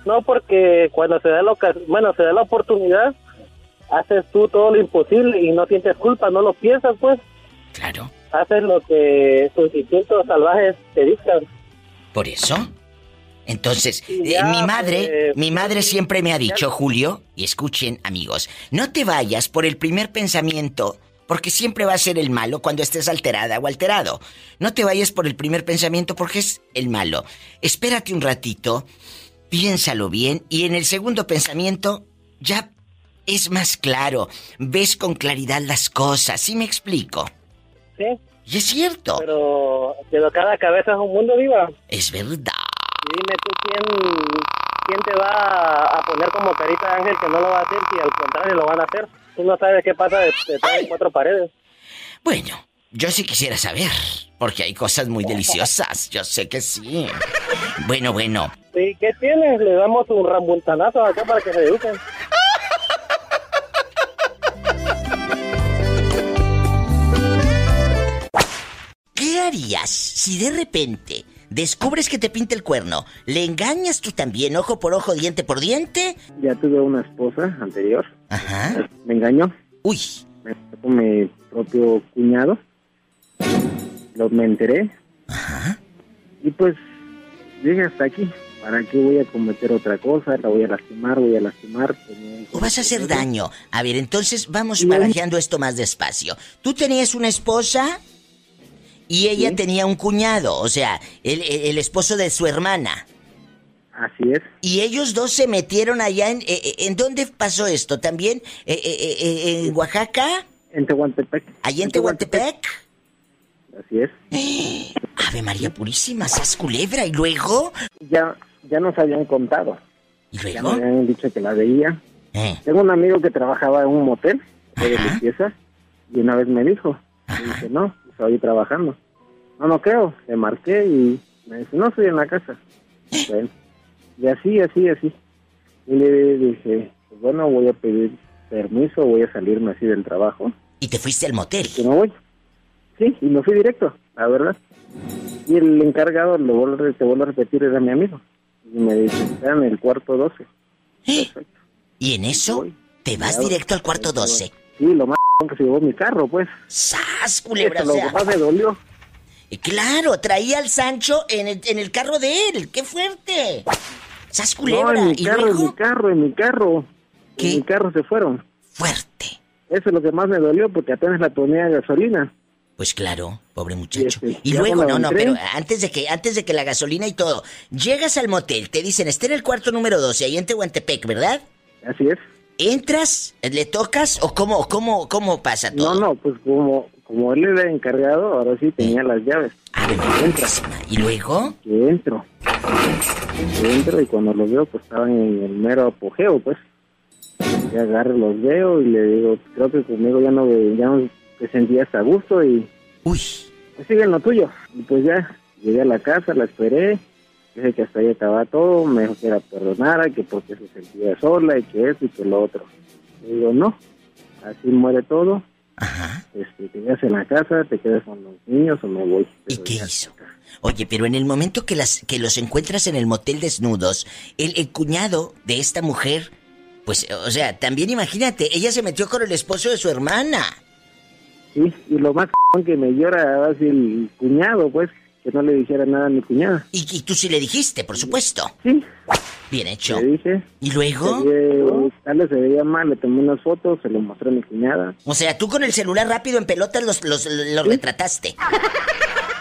no porque cuando se da la bueno, se da la oportunidad, haces tú todo lo imposible y no sientes culpa, no lo piensas pues. Claro. Haces lo que tus instintos salvajes te dictan. Por eso. Entonces, eh, ya, mi madre, mi madre siempre me ha dicho, Julio, y escuchen amigos, no te vayas por el primer pensamiento, porque siempre va a ser el malo cuando estés alterada o alterado. No te vayas por el primer pensamiento porque es el malo. Espérate un ratito, piénsalo bien y en el segundo pensamiento ya es más claro, ves con claridad las cosas, ¿sí me explico? Sí. Y es cierto, Pero, pero cada cabeza es un mundo, Diva. es verdad. Y dime tú quién, quién te va a- poner como carita de ángel que no lo va a hacer si al contrario lo van a hacer. Tú no sabes qué pasa de- detrás de cuatro paredes. Bueno, yo sí quisiera saber, porque hay cosas muy deliciosas, yo sé que sí. Bueno, bueno, ¿Y qué tienes? Le damos un rambultanazo acá para que se eduquen. ¿qué harías si de repente descubres que te pinta el cuerno? ¿Le engañas tú también, ojo por ojo, diente por diente? Ya tuve una esposa anterior. Ajá. Me engañó. Uy. Me con mi propio cuñado. Lo me enteré. Ajá. Y pues llegué hasta aquí. ¿Para qué voy a cometer otra cosa? La voy a lastimar, voy a lastimar. ¿O vas a hacer daño? A ver, entonces vamos barajeando esto más despacio. Tú tenías una esposa y ella Sí. tenía un cuñado, o sea, el, el- esposo de su hermana. Así es. Y ellos dos se metieron allá en... eh, eh, ¿En dónde pasó esto? ¿También? Eh, eh, eh, eh, ¿En Oaxaca? En Tehuantepec. ¿Allí en Tehuantepec? Así es. Ave María Purísima, sas culebra. ¿Y luego? Ya, ya nos habían contado. ¿Y Ya luego? me habían dicho que la veía. Eh, Tengo un amigo que trabajaba en un motel de limpieza y una vez me dijo, y dije, no, estoy trabajando. No, no creo. Le marqué y me dice, no, estoy en la casa. Bueno, y así, así, así. Y le dije, pues bueno, voy a pedir permiso, voy a salirme así del trabajo, y te fuiste al motel. que me voy. Sí, y me fui directo, la verdad. Y el encargado, lo vuelvo, a- te vuelvo a repetir, era mi amigo. Y me dice, está en el cuarto 12. Perfecto. Y en eso Voy. te vas directo al cuarto 12. Sí, lo más que se llevó mi carro, pues. ¡Sas, culebra! Eso, lo que más me dolió. Eh, claro, traía al Sancho en el, en el carro de él. ¡Qué fuerte! ¡Sas, culebra! No, en mi ¿Y carro, en mi carro, en mi carro. ¿Qué? En mi carro se fueron. Fuerte. Eso es lo que más me dolió porque apenas la ponía de gasolina. Pues claro, pobre muchacho. Y este, Y luego, no, no, pero antes de que, antes de que la gasolina y todo, llegas al motel, te dicen, está en el cuarto número 12, ahí en Tehuantepec, ¿verdad? Así es. ¿Entras? ¿Le tocas? ¿O cómo, cómo, cómo pasa todo? No, no, pues como, como él era encargado, ahora sí tenía las llaves. Purísima. ¿Y luego? Que entro. Que entro y cuando los veo, pues estaban en el mero apogeo, pues. Y agarro, los veo y le digo, creo que conmigo ya no, ya no te sentías a gusto y Uy, pues sigue en lo tuyo. Y pues ya, llegué a la casa, la esperé, dije que hasta ahí estaba todo, me dijo que la perdonara, que porque se sentía sola y que eso y que lo otro. Le digo, no, así muere todo, ajá. este, te quedas en la casa, te quedas con los niños o me voy. ¿Y qué hizo? Oye, pero en el momento que, las, que los encuentras en el motel desnudos, el, el cuñado de esta mujer, pues, o sea, también imagínate, ella se metió con el esposo de su hermana. Sí, y lo más que me llora así el cuñado, pues, que no le dijera nada a mi cuñada. Y, y tú sí le dijiste, por supuesto. Sí, Bien hecho. le dije. ¿Y luego? Se tal veía mal, le tomé unas fotos, se lo mostré a mi cuñada. O sea, tú con el celular rápido en pelotas los, los, los retrataste.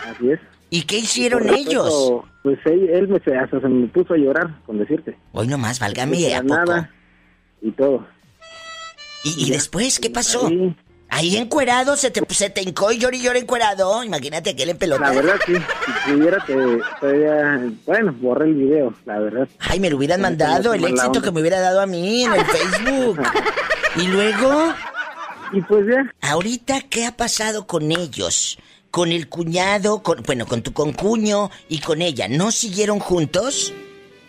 Así es. ¿Y qué hicieron ellos? Pues él, él me, se- hasta se me puso a llorar, con decirte. Hoy nomás, válgame, De ¿a poco? nada y todo. ¿Y, después qué pasó? Ahí, Ahí encuerado, se te, se te hincó y llora y llora encuerado. Imagínate aquel en pelota. la verdad, sí. Si pudiera, te, todavía... Bueno, borré el video, la verdad. Ay, me lo hubieran mandado, el éxito que me hubiera dado a mí en el Facebook. y luego, Y pues ya, ahorita, ¿qué ha pasado con ellos? Con el cuñado, con, bueno, con tu concuño y con ella. ¿No siguieron juntos?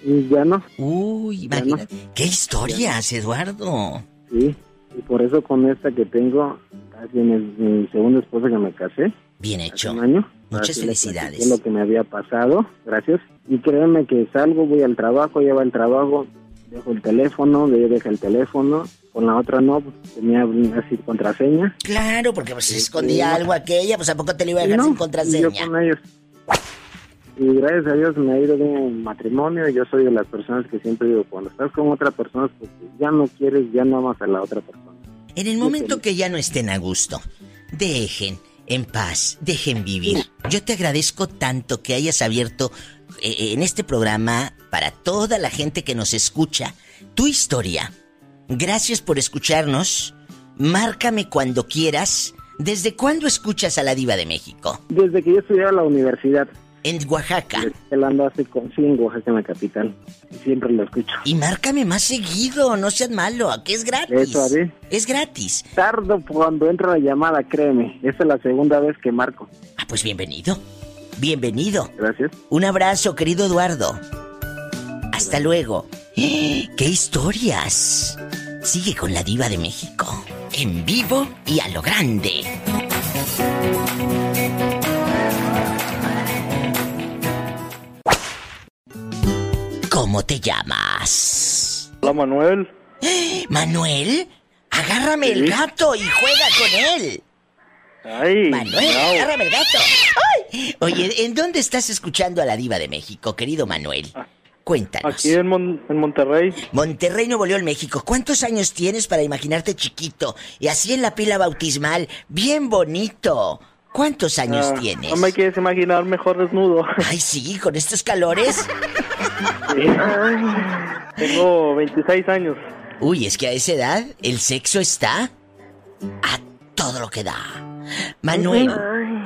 y ya no. Uy, Ya no. imagínate. ¿Qué historias, Eduardo? Sí, y por eso con esta que tengo, casi en el- mi segunda esposa que me casé, Bien hace hecho. un año. Muchas felicidades. platiqué lo que me había pasado, gracias. Y créeme que salgo, voy al trabajo, llevo al trabajo, dejo el teléfono, de deja el teléfono, con la otra no, pues, tenía así contraseña. Claro, porque pues, escondía algo aquella, pues ¿a poco te lo iba a dejar no, sin y yo contraseña? con ellos. Y gracias a Dios me ha ido bien un matrimonio. Yo soy de las personas que siempre digo, cuando estás con otra persona, pues ya no quieres, ya no amas a la otra persona. En el momento que ya no estén a gusto, dejen en paz, dejen vivir. Yo te agradezco tanto que hayas abierto eh, en este programa para toda la gente que nos escucha tu historia. Gracias por escucharnos. Márcame cuando quieras. ¿Desde cuándo escuchas a la diva de México? Desde que yo estudiaba en la universidad. En Oaxaca. Él anda hace con sí, en Oaxaca, en la capital. Siempre lo escucho. Y márcame más seguido, no seas malo, aquí es gratis. Eso haré. Es gratis. Tardo cuando entra la llamada, créeme. Esta es la segunda vez que marco. Ah, pues bienvenido. Bienvenido. Gracias. Un abrazo, querido Eduardo. Hasta luego. ¡Qué historias! Sigue con la diva de México. En vivo y a lo grande. ¿Cómo te llamas? Hola, Manuel. ¿Manuel? Agárrame el gato y juega con él. Ay, Manuel, agárrame el gato. ¡Ay! Oye, ¿en dónde estás escuchando a la diva de México, querido Manuel? Cuéntanos. Aquí en, Mon- en Monterrey. Monterrey, Nuevo León, México. ¿Cuántos años tienes para imaginarte chiquito y así en la pila bautismal? Bien bonito. ¿Cuántos años Ah, tienes? No me quieres imaginar mejor desnudo. Ay, sí, con estos calores. Tengo 26 años. Uy, es que a esa edad el sexo está a todo lo que da. Manuel,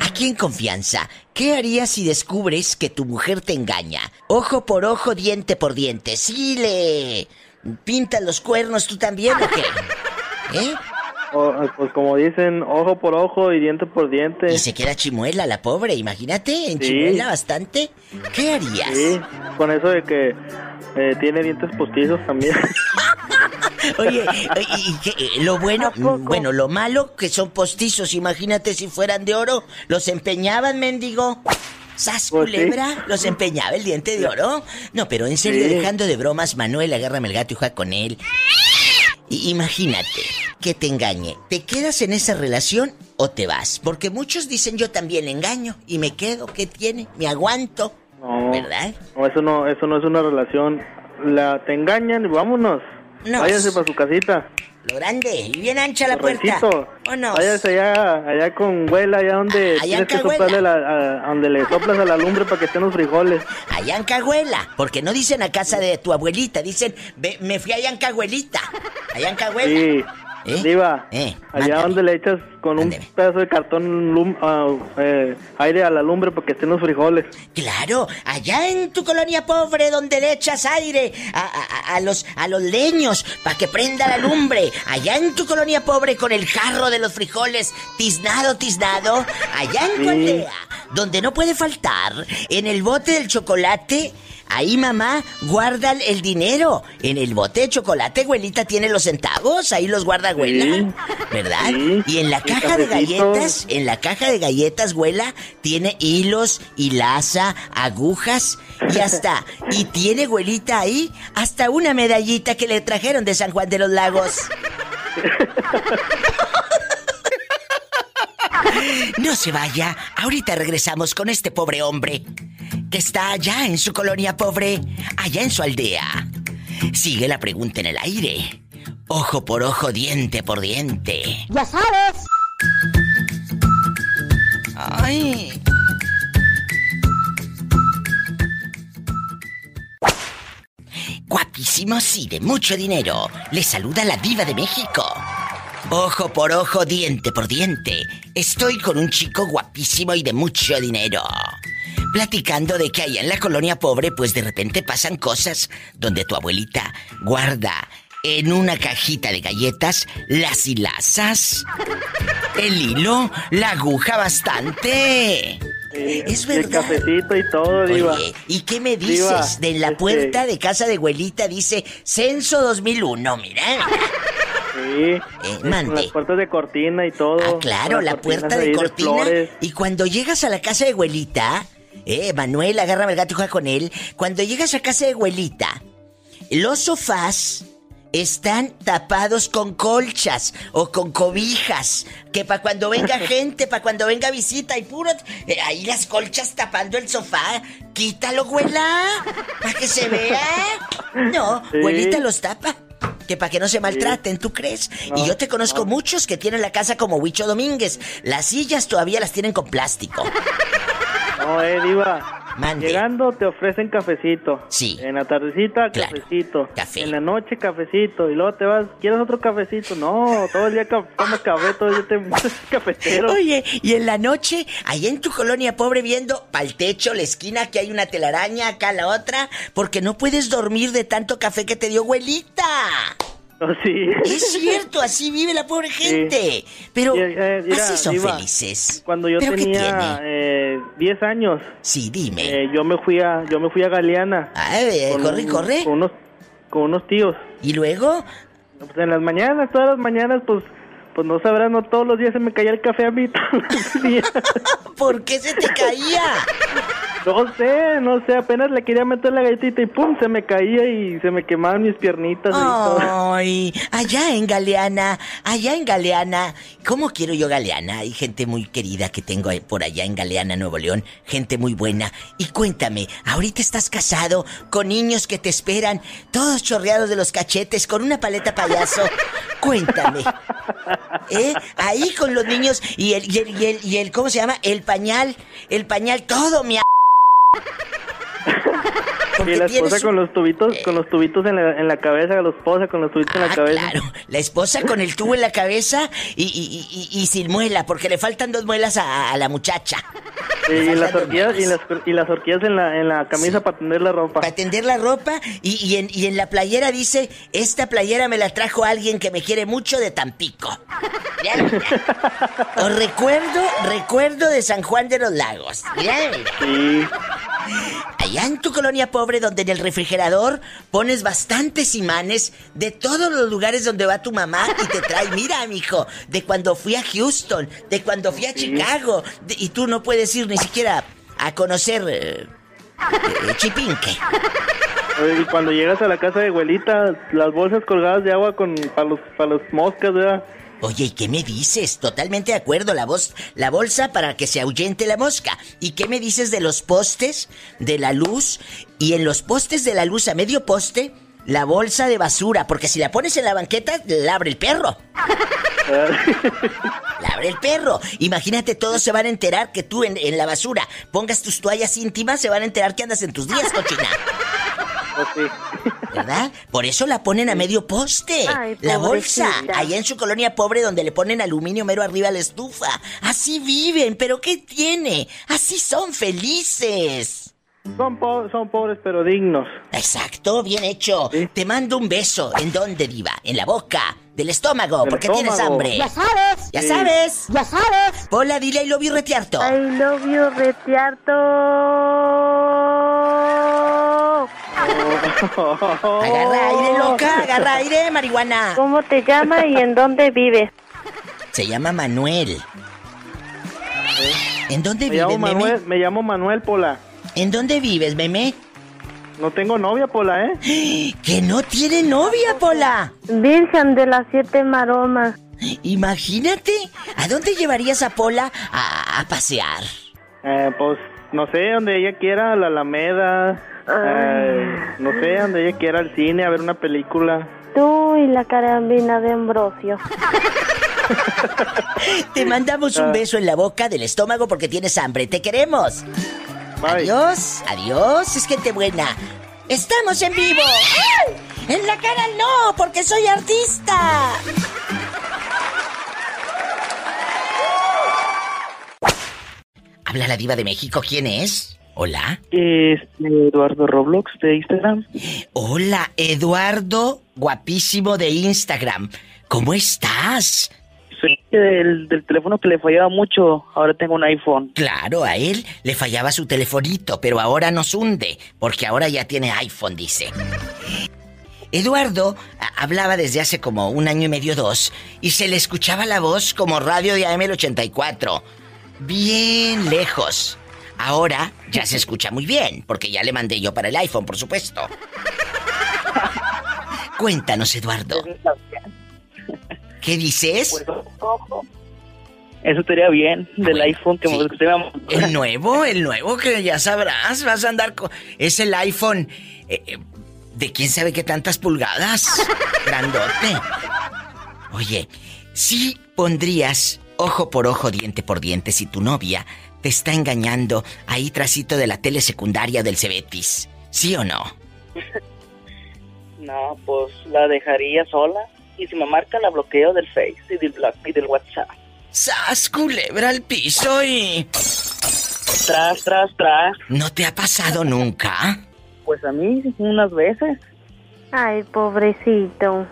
aquí en confianza, ¿qué harías si descubres que tu mujer te engaña? Ojo por ojo, diente por diente. ¿Sí le pintas los cuernos tú también o qué? ¿Eh? O- pues como dicen, ojo por ojo y diente por diente. Y se queda chimuela la pobre, imagínate, en Sí. chimuela bastante. ¿Qué harías? Sí, con eso de que eh, tiene dientes postizos también. Oye, oye, y que, eh, lo bueno, mm, bueno, lo malo que son postizos, imagínate si fueran de oro, los empeñaban, mendigo. ¿Sas Pues sí. culebra? ¿Los empeñaba el diente de oro? No, pero en serio, Sí. dejando de bromas, Manuel, agárrame el gato y juega con él. Imagínate que te engañe. ¿Te quedas en esa relación o te vas? Porque muchos dicen yo también engaño y me quedo. ¿Qué tiene? Me aguanto. No, ¿Verdad? no, eso no, eso no es una relación. La te engañan y vámonos. No. Váyanse para su casita. Lo grande, y bien ancha la puerta. Vámonos. Váyase allá, allá con huela, allá donde Allá tienes que soplarle la, a- donde le soplas a la lumbre para que estén los frijoles. Allá en porque no dicen a casa de tu abuelita, dicen, "Ve- me fui allá en Cahuelita. Allá en. Sí. ¿Eh? Diva, Eh, allá donde le echas con un pedazo de cartón lum- ah, eh, aire a la lumbre para que estén los frijoles. Claro, allá en tu colonia pobre donde le echas aire a, a- a los, a los leños para que prenda la lumbre. Allá en tu colonia pobre con el jarro de los frijoles tiznado, tiznado. Allá en Sí. donde no puede faltar, en el bote del chocolate. Ahí mamá guarda el dinero. En el bote de chocolate, abuelita tiene los centavos. Ahí los guarda. Sí. ¿Verdad? Sí. Y en la caja de galletas, en la caja de galletas, abuela, tiene hilos, hilaza, agujas y hasta, y tiene, abuelita, ahí hasta una medallita que le trajeron de San Juan de los Lagos. No se vaya, ahorita regresamos con este pobre hombre que está allá en su colonia pobre, allá en su aldea. Sigue la pregunta en el aire. Ojo por ojo, diente por diente. Ya sabes. Ay. Guapísimos y de mucho dinero. Les saluda la diva de México. Ojo por ojo, diente por diente. Estoy con un chico guapísimo y de mucho dinero. Platicando de que allá en la colonia pobre, pues de repente pasan cosas donde tu abuelita guarda en una cajita de galletas las hilazas, el hilo, la aguja bastante. Es El verdad. cafecito y todo, diva. Oye, ¿y qué me dices? Diva, de la este- puerta de casa de abuelita dice Censo 2001, mira. Sí. mande. Las puertas de cortina y todo. Ah, Claro, la puerta de cortina. y cuando llegas a la casa de abuelita, eh, Manuel, agárrame el gato y juega con él. Cuando llegas a casa de abuelita, los sofás están tapados con colchas o con cobijas. Que para cuando venga gente, para cuando venga visita y puro. eh, ahí las colchas tapando el sofá. Quítalo, güela. Para que se vea. No, Sí. güelita los tapa. Que para que no se maltraten, ¿tú crees? y yo te conozco muchos que tienen la casa como Huicho Domínguez. Las sillas todavía las tienen con plástico. No, eh, Diva. Mande. Llegando te ofrecen cafecito. Sí. En la tardecita, Claro. cafecito. Café. En la noche, cafecito. Y luego te vas, ¿quieres otro cafecito? No, todo el día tomas café, todo el día te cafetero. Oye, y en la noche, ahí en tu colonia pobre viendo pa'l techo, la esquina, que hay una telaraña, acá la otra, porque no puedes dormir de tanto café que te dio abuelita. Oh, sí. Es cierto, así vive la pobre gente. Pero Y, eh, mira, así son felices. Cuando yo ¿Pero qué tenía eh, 10 años, Sí, dime. eh, yo me fui a yo me fui a Galeana. Ah, eh, corre, un- corre. Con unos con unos tíos. ¿Y luego? Pues en las mañanas, todas las mañanas, pues pues no sabrás, no todos los días se me caía el café a mí. todos los días. ¿Por qué se te caía? No sé, no sé, apenas le quería meter la galletita y pum, se me caía y se me quemaban mis piernitas y todo. Ay, allá en Galeana, allá en Galeana. ¿Cómo quiero yo Galeana? Hay gente muy querida que tengo por allá en Galeana, Nuevo León. Gente muy buena. Y cuéntame, ahorita estás casado con niños que te esperan, todos chorreados de los cachetes, con una paleta payaso. Cuéntame. ¿Eh? Ahí con los niños y el, y el, y el, y el- ¿cómo se llama? El pañal, el pañal, todo mi a... Y la esposa tienes con los tubitos, con los tubitos en la, en la cabeza, la esposa con los tubitos en la Ah, cabeza. claro. La esposa con el tubo en la cabeza y, y- y- y sin muela, porque le faltan dos muelas a, a la muchacha. Sí, y las horquillas, y las, y las horquillas en la, en la camisa para tender la ropa. Para tender la ropa y, y en, y en la playera dice, esta playera me la trajo alguien que me quiere mucho de Tampico. Os recuerdo, recuerdo de San Juan de los Lagos. Sí. Allá en tu colonia pobre, donde en el refrigerador pones bastantes imanes de todos los lugares donde va tu mamá y te trae, mira, mijo, de cuando fui a Houston, de cuando fui a Chicago, de- y tú no puedes ir ni siquiera a conocer eh, eh, Chipinque. Y cuando llegas a la casa de abuelita, las bolsas colgadas de agua con para los, para los moscas, ¿verdad? Oye, ¿y qué me dices? Totalmente de acuerdo, la voz, la bolsa para que se ahuyente la mosca. ¿Y qué me dices de los postes, de la luz? Y en los postes de la luz, a medio poste, la bolsa de basura, porque si la pones en la banqueta, la abre el perro. La abre el perro. Imagínate, todos se van a enterar que tú en, en la basura pongas tus toallas íntimas, se van a enterar que andas en tus días, cochina. ¿Verdad? Por eso la ponen a medio poste. Ay, la bolsa. Allá en su colonia pobre donde le ponen aluminio mero arriba a la estufa. Así viven, pero ¿qué tiene? Así son felices. Son, po- son pobres pero dignos. Exacto, bien hecho. Te mando un beso. ¿En dónde, diva? En la boca, del estómago, Del porque tienes hambre. Ya sabes. Ya Sí. sabes. Ya sabes. Pola, dile y lo vi retearto. I love you, retiarto. Agarra aire, loca, agarra aire, marihuana. ¿Cómo te llamas y en dónde vives? Se llama Manuel. ¿En dónde Me vives, llamo meme? Manuel, me llamo Manuel Pola. ¿En dónde vives, meme? No tengo novia, Pola, ¿eh? Que no tiene novia, Pola. Virgen de las siete maromas. Imagínate, ¿a dónde llevarías a Pola a, a pasear? Eh, pues, no sé, donde ella quiera, a la Alameda. No sé, donde ella quiera, al cine, a ver una película. Tú y la carambina de Ambrosio. Te mandamos Ah. un beso en la boca del estómago porque tienes hambre. Te queremos. Adiós, adiós, es gente buena. Estamos en vivo. ¡Ay! En la cara no, porque soy artista. Habla la diva de México, ¿quién es? Hola. Es Eduardo Roblox de Instagram. Hola, Eduardo, guapísimo de Instagram. ¿Cómo estás? Soy del, del teléfono que le fallaba mucho. Ahora tengo un iPhone. Claro, a él le fallaba su telefonito, pero ahora nos hunde, porque ahora ya tiene iPhone, dice. Eduardo hablaba desde hace como un año y medio, dos, y se le escuchaba la voz como radio de AM el 84. Bien lejos. Ahora ya se escucha muy bien, porque ya le mandé yo para el iPhone, por supuesto. Cuéntanos, Eduardo. ¿Qué dices? Pues, ojo. Eso estaría bien, del iPhone que usted me El nuevo, el nuevo que ya sabrás, vas a andar con... Es el iPhone eh, eh, de quién sabe qué tantas pulgadas. Grandote. Oye, sí pondrías ojo por ojo, diente por diente si tu novia te está engañando ahí trasito de la tele secundaria del Cebetis. ¿Sí o no? No, pues la dejaría sola. Y si me marca, la bloqueo del Face y del, bla- y del WhatsApp. ¡Sas, culebra al piso y... Tras, tras, tras. ¿No te ha pasado nunca? Pues a mí, unas veces. Ay, pobrecito.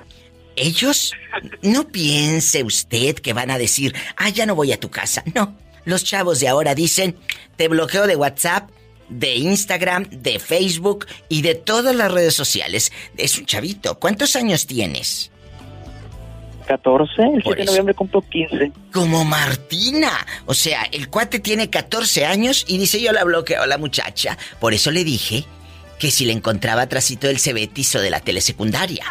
Ellos, no piense usted que van a decir, ah, ya no voy a tu casa. No, los chavos de ahora dicen, te bloqueo de WhatsApp, de Instagram, de Facebook y de todas las redes sociales. Es un chavito. ¿Cuántos años tienes? 14, el 7 Por de noviembre cumplo 15. Como Martina. O sea, el cuate tiene 14 años y dice yo la bloqueo a la muchacha. Por eso le dije que si le encontraba trasito del Cebetis o de la telesecundaria.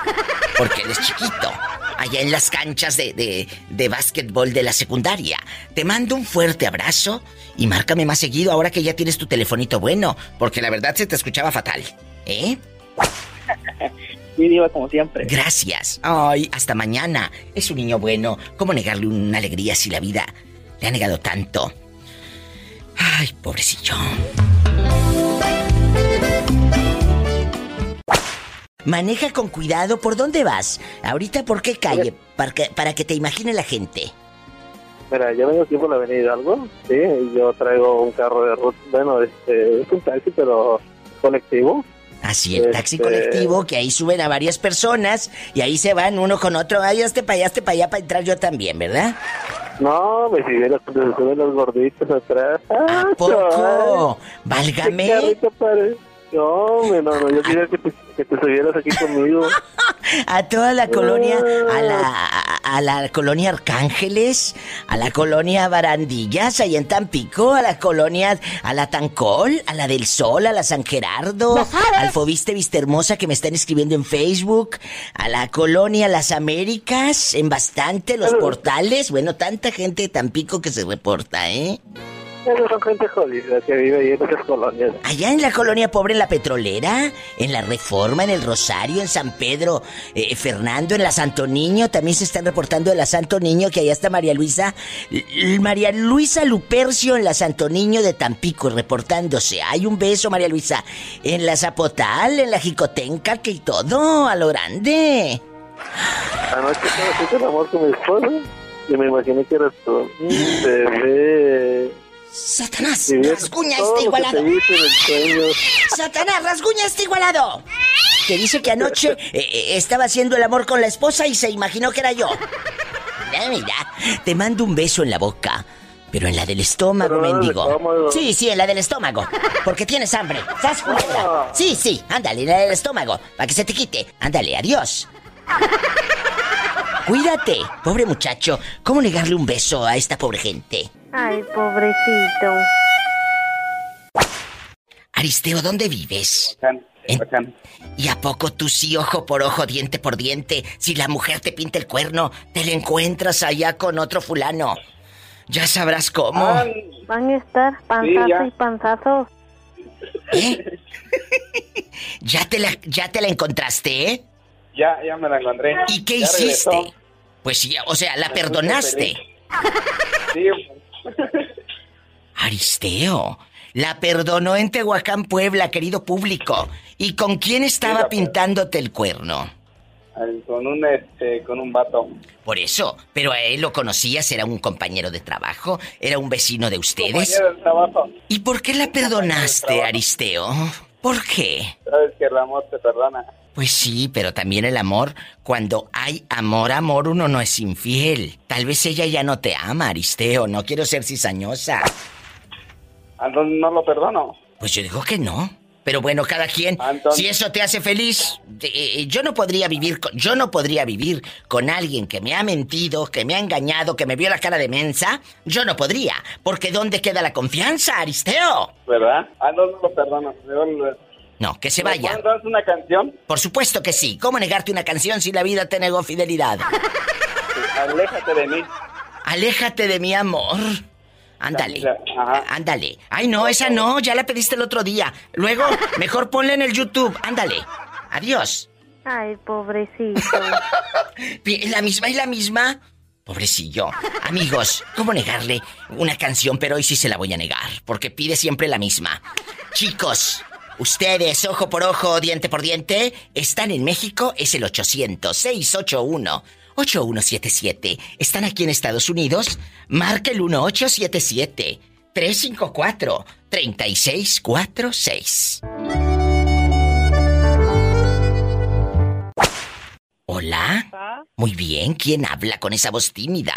Porque él es chiquito. Allá en las canchas de, de, de básquetbol de la secundaria. Te mando un fuerte abrazo y márcame más seguido ahora que ya tienes tu telefonito bueno. Porque la verdad se te escuchaba fatal. ¿Eh? Sí, diva, como siempre. Gracias. Ay, hasta mañana. Es un niño bueno. ¿Cómo negarle una alegría si la vida le ha negado tanto? Ay, pobrecillo. Maneja con cuidado. ¿Por dónde vas? Ahorita, ¿por qué calle? Para que, para que te imagine la gente. Mira, yo vengo aquí por la avenida Hidalgo, sí, yo traigo un carro de ruta, bueno, este, es un taxi, pero colectivo. Así, el taxi Este- colectivo, que ahí suben a varias personas y ahí se van uno con otro. Ay, hazte para allá, hazte para allá para entrar yo también, ¿verdad? No, me si vieras cuando se suben los gorditos atrás. ¡Ah, ¿A poco? chaval! Válgame. ¡Qué carrito No, hombre, no, no, yo quería que te, que te subieras aquí conmigo. A toda la colonia, a la, a, a la colonia Arcángeles, a la colonia Barandillas, allá en Tampico, a la colonia, a la Tancol, a la del Sol, a la San Gerardo, al Fobiste Vista Hermosa que me están escribiendo en Facebook, a la colonia Las Américas, en bastante, los portales, bueno, tanta gente de Tampico que se reporta, ¿eh? Que vive ahí en esas colonias. Allá en la colonia pobre, en la petrolera, en la Reforma, en el Rosario, en San Pedro, eh, Fernando, en la Santo Niño, también se están reportando de la Santo Niño, que allá está María Luisa, L- María Luisa Lupercio en la Santo Niño de Tampico, reportándose. Hay un beso, María Luisa, en la Zapotal, en la Jicotenca, que y todo, a lo grande. Anoche estaba haciendo el amor con mi esposa y me imaginé que eras tú. Mm, Bebé. Satanás, rasguña este igualado. Satanás, rasguña este igualado. Que dice que anoche eh, eh, estaba haciendo el amor con la esposa y se imaginó que era yo. Mira, mira, te mando un beso en la boca. Pero en la del estómago, mendigo. estómago. Sí, sí, en la del estómago. Porque tienes hambre. ¿Sabes, culebra? Sí, sí, ándale, en la del estómago. Para que se te quite. Ándale, adiós. Cuídate, pobre muchacho. ¿Cómo negarle un beso a esta pobre gente? Ay, pobrecito. Aristeo, ¿dónde vives? ¿Eh? ¿Y a poco tú sí, ojo por ojo, diente por diente? Si la mujer te pinta el cuerno, te la encuentras allá con otro fulano. Ya sabrás cómo. Van a estar panzazo ya. y panzazo. ¿Eh? ¿Ya te la, ya te la encontraste, ¿eh? Ya, ya me la encontré. ¿Y qué Ya hiciste? regresó. Pues sí, o sea, la Me perdonaste. Sí, Aristeo, la perdonó en Tehuacán, Puebla, querido público. ¿Y con quién estaba pintándote el cuerno? con un este, con un vato. Por eso, pero a él lo conocías, era un compañero de trabajo, era un vecino de ustedes. Compañero del trabajo. ¿Y por qué la perdonaste, Aristeo? ¿Por qué? Sabes que amor te perdona. Pues sí, pero también el amor, cuando hay amor, amor, uno no es infiel. Tal vez ella ya no te ama, Aristeo, no quiero ser cizañosa. Entonces no lo perdono. Pues yo digo que no. Pero bueno, cada quien, si eso te hace feliz, eh, yo no podría vivir con, yo no podría vivir con alguien que me ha mentido, que me ha engañado, que me vio la cara de mensa. Yo no podría, porque ¿dónde queda la confianza, Aristeo? ¿Verdad? Ah, no, no lo perdono. Yo lo- No, que se ¿Me vaya. dar una canción? Por supuesto que sí. ¿Cómo negarte una canción si la vida te negó fidelidad? Aléjate de mí. Aléjate de mi amor. Ándale. Ándale. Ay, no, esa no, ya la pediste el otro día. Luego, mejor ponla en el YouTube. Ándale. Adiós. Ay, pobrecito. ¿La misma y la misma? Pobrecillo. Amigos, ¿cómo negarle una canción? Pero hoy sí se la voy a negar, porque pide siempre la misma. Chicos, ustedes, ojo por ojo, diente por diente, están en México, es el 800-681-8177. ¿Están aquí en Estados Unidos? Marca el 1877-354-3646. Hola. Muy bien, ¿quién habla con esa voz tímida?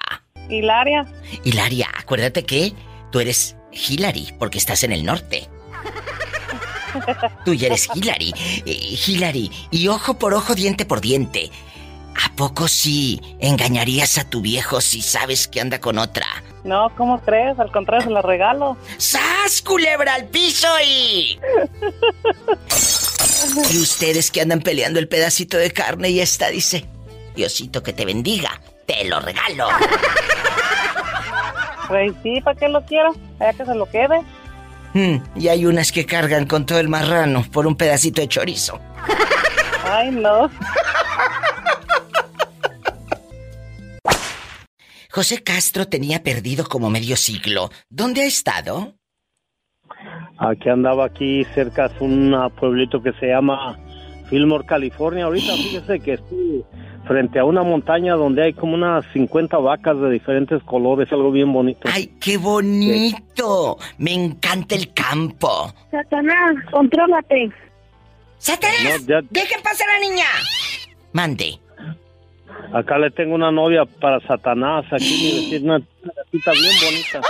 Hilaria. Hilaria, acuérdate que tú eres Hillary, porque estás en el norte. Tú ya eres Hillary. Eh, Hillary, y ojo por ojo, diente por diente. ¿A poco sí engañarías a tu viejo si sabes que anda con otra? No, ¿cómo crees? Al contrario, se la regalo. ¡Sas, culebra al piso y... Y ustedes que andan peleando el pedacito de carne y esta dice, Diosito que te bendiga, te lo regalo. Pues sí, ¿para qué lo quiero? Allá que se lo quede. Mm, y hay unas que cargan con todo el marrano por un pedacito de chorizo. Ay, no. José Castro tenía perdido como medio siglo. ¿Dónde ha estado? Aquí andaba aquí cerca de un pueblito que se llama Fillmore, California. Ahorita fíjese que estoy frente a una montaña donde hay como unas 50 vacas de diferentes colores, algo bien bonito. ¡Ay, qué bonito! Me encanta el campo. Satanás, contrólate. ¡Satanás! No, ya- ¡Dejen pasar a la niña! Mande. Acá le tengo una novia para Satanás, aquí mire, tiene una bien bonita.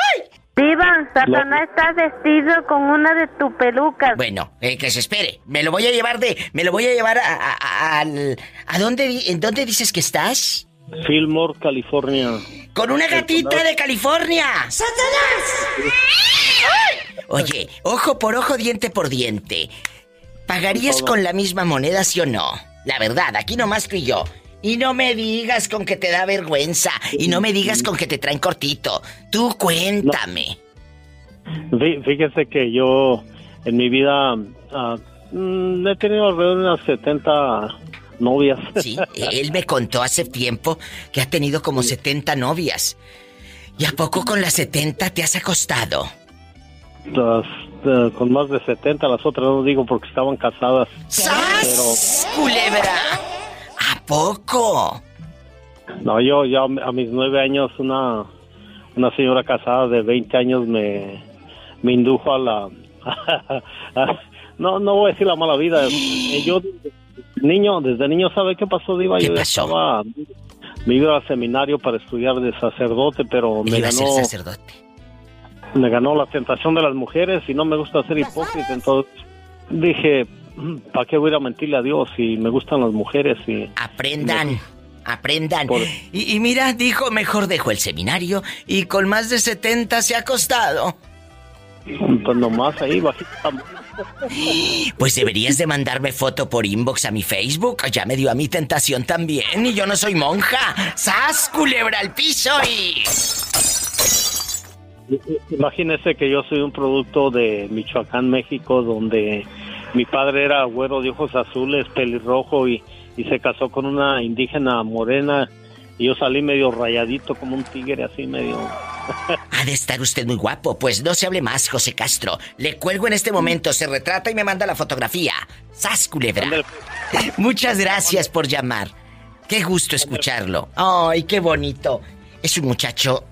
Diva, Satanás está vestido con una de tus pelucas. Bueno, eh, que se espere. Me lo voy a llevar de... Me lo voy a llevar a... a- a- al... ¿A dónde, en dónde dices que estás? Fillmore, California. Con una gatita de California. ¡Satanás! Oye, ojo por ojo, diente por diente. ¿Pagarías con la misma moneda, sí o no? La verdad, aquí nomás tú y yo. Y no me digas con que te da vergüenza. Y no me digas con que te traen cortito. Tú cuéntame. Fí- Fíjese que yo en mi vida ah, mm, he tenido alrededor de unas 70 novias. Sí, él me contó hace tiempo que ha tenido como 70 novias. ¿Y a poco con las 70 te has acostado? Las, eh, con más de 70, las otras no digo porque estaban casadas. ¡Sas! ¡Culebra! ¿A poco? No, yo ya a mis nueve años una, una señora casada de 20 años me, me indujo a la... no, no voy a decir la mala vida. Eh, Yo desde niño, desde niño, ¿sabe qué pasó, Diva? yo ya estaba... Me iba al seminario para estudiar de sacerdote, pero me Iba a ser ganó, sacerdote. me ganó la tentación de las mujeres y no me gusta ser hipócrita. Entonces dije, ¿para qué voy a ir a mentirle a Dios si me gustan las mujeres? Y Aprendan. Aprendan. Y, y mira, dijo, mejor dejo el seminario y con más de 70 se ha acostado. pues nomás ahí bajita. Pues deberías de mandarme foto por inbox a mi Facebook. Ya me dio a mi tentación también y yo no soy monja. ¡Sas, culebra al piso y... Imagínese que yo soy un producto de Michoacán, México, donde mi padre era güero de ojos azules, pelirrojo y, y se casó con una indígena morena y yo salí medio rayadito como un tigre así medio... Ha de estar usted muy guapo. Pues no se hable más, José Castro. Le cuelgo en este momento, se retrata y me manda la fotografía. ¡Sas, culebra! Muchas gracias por llamar. Qué gusto escucharlo. ¡Ay, qué bonito! Es un muchacho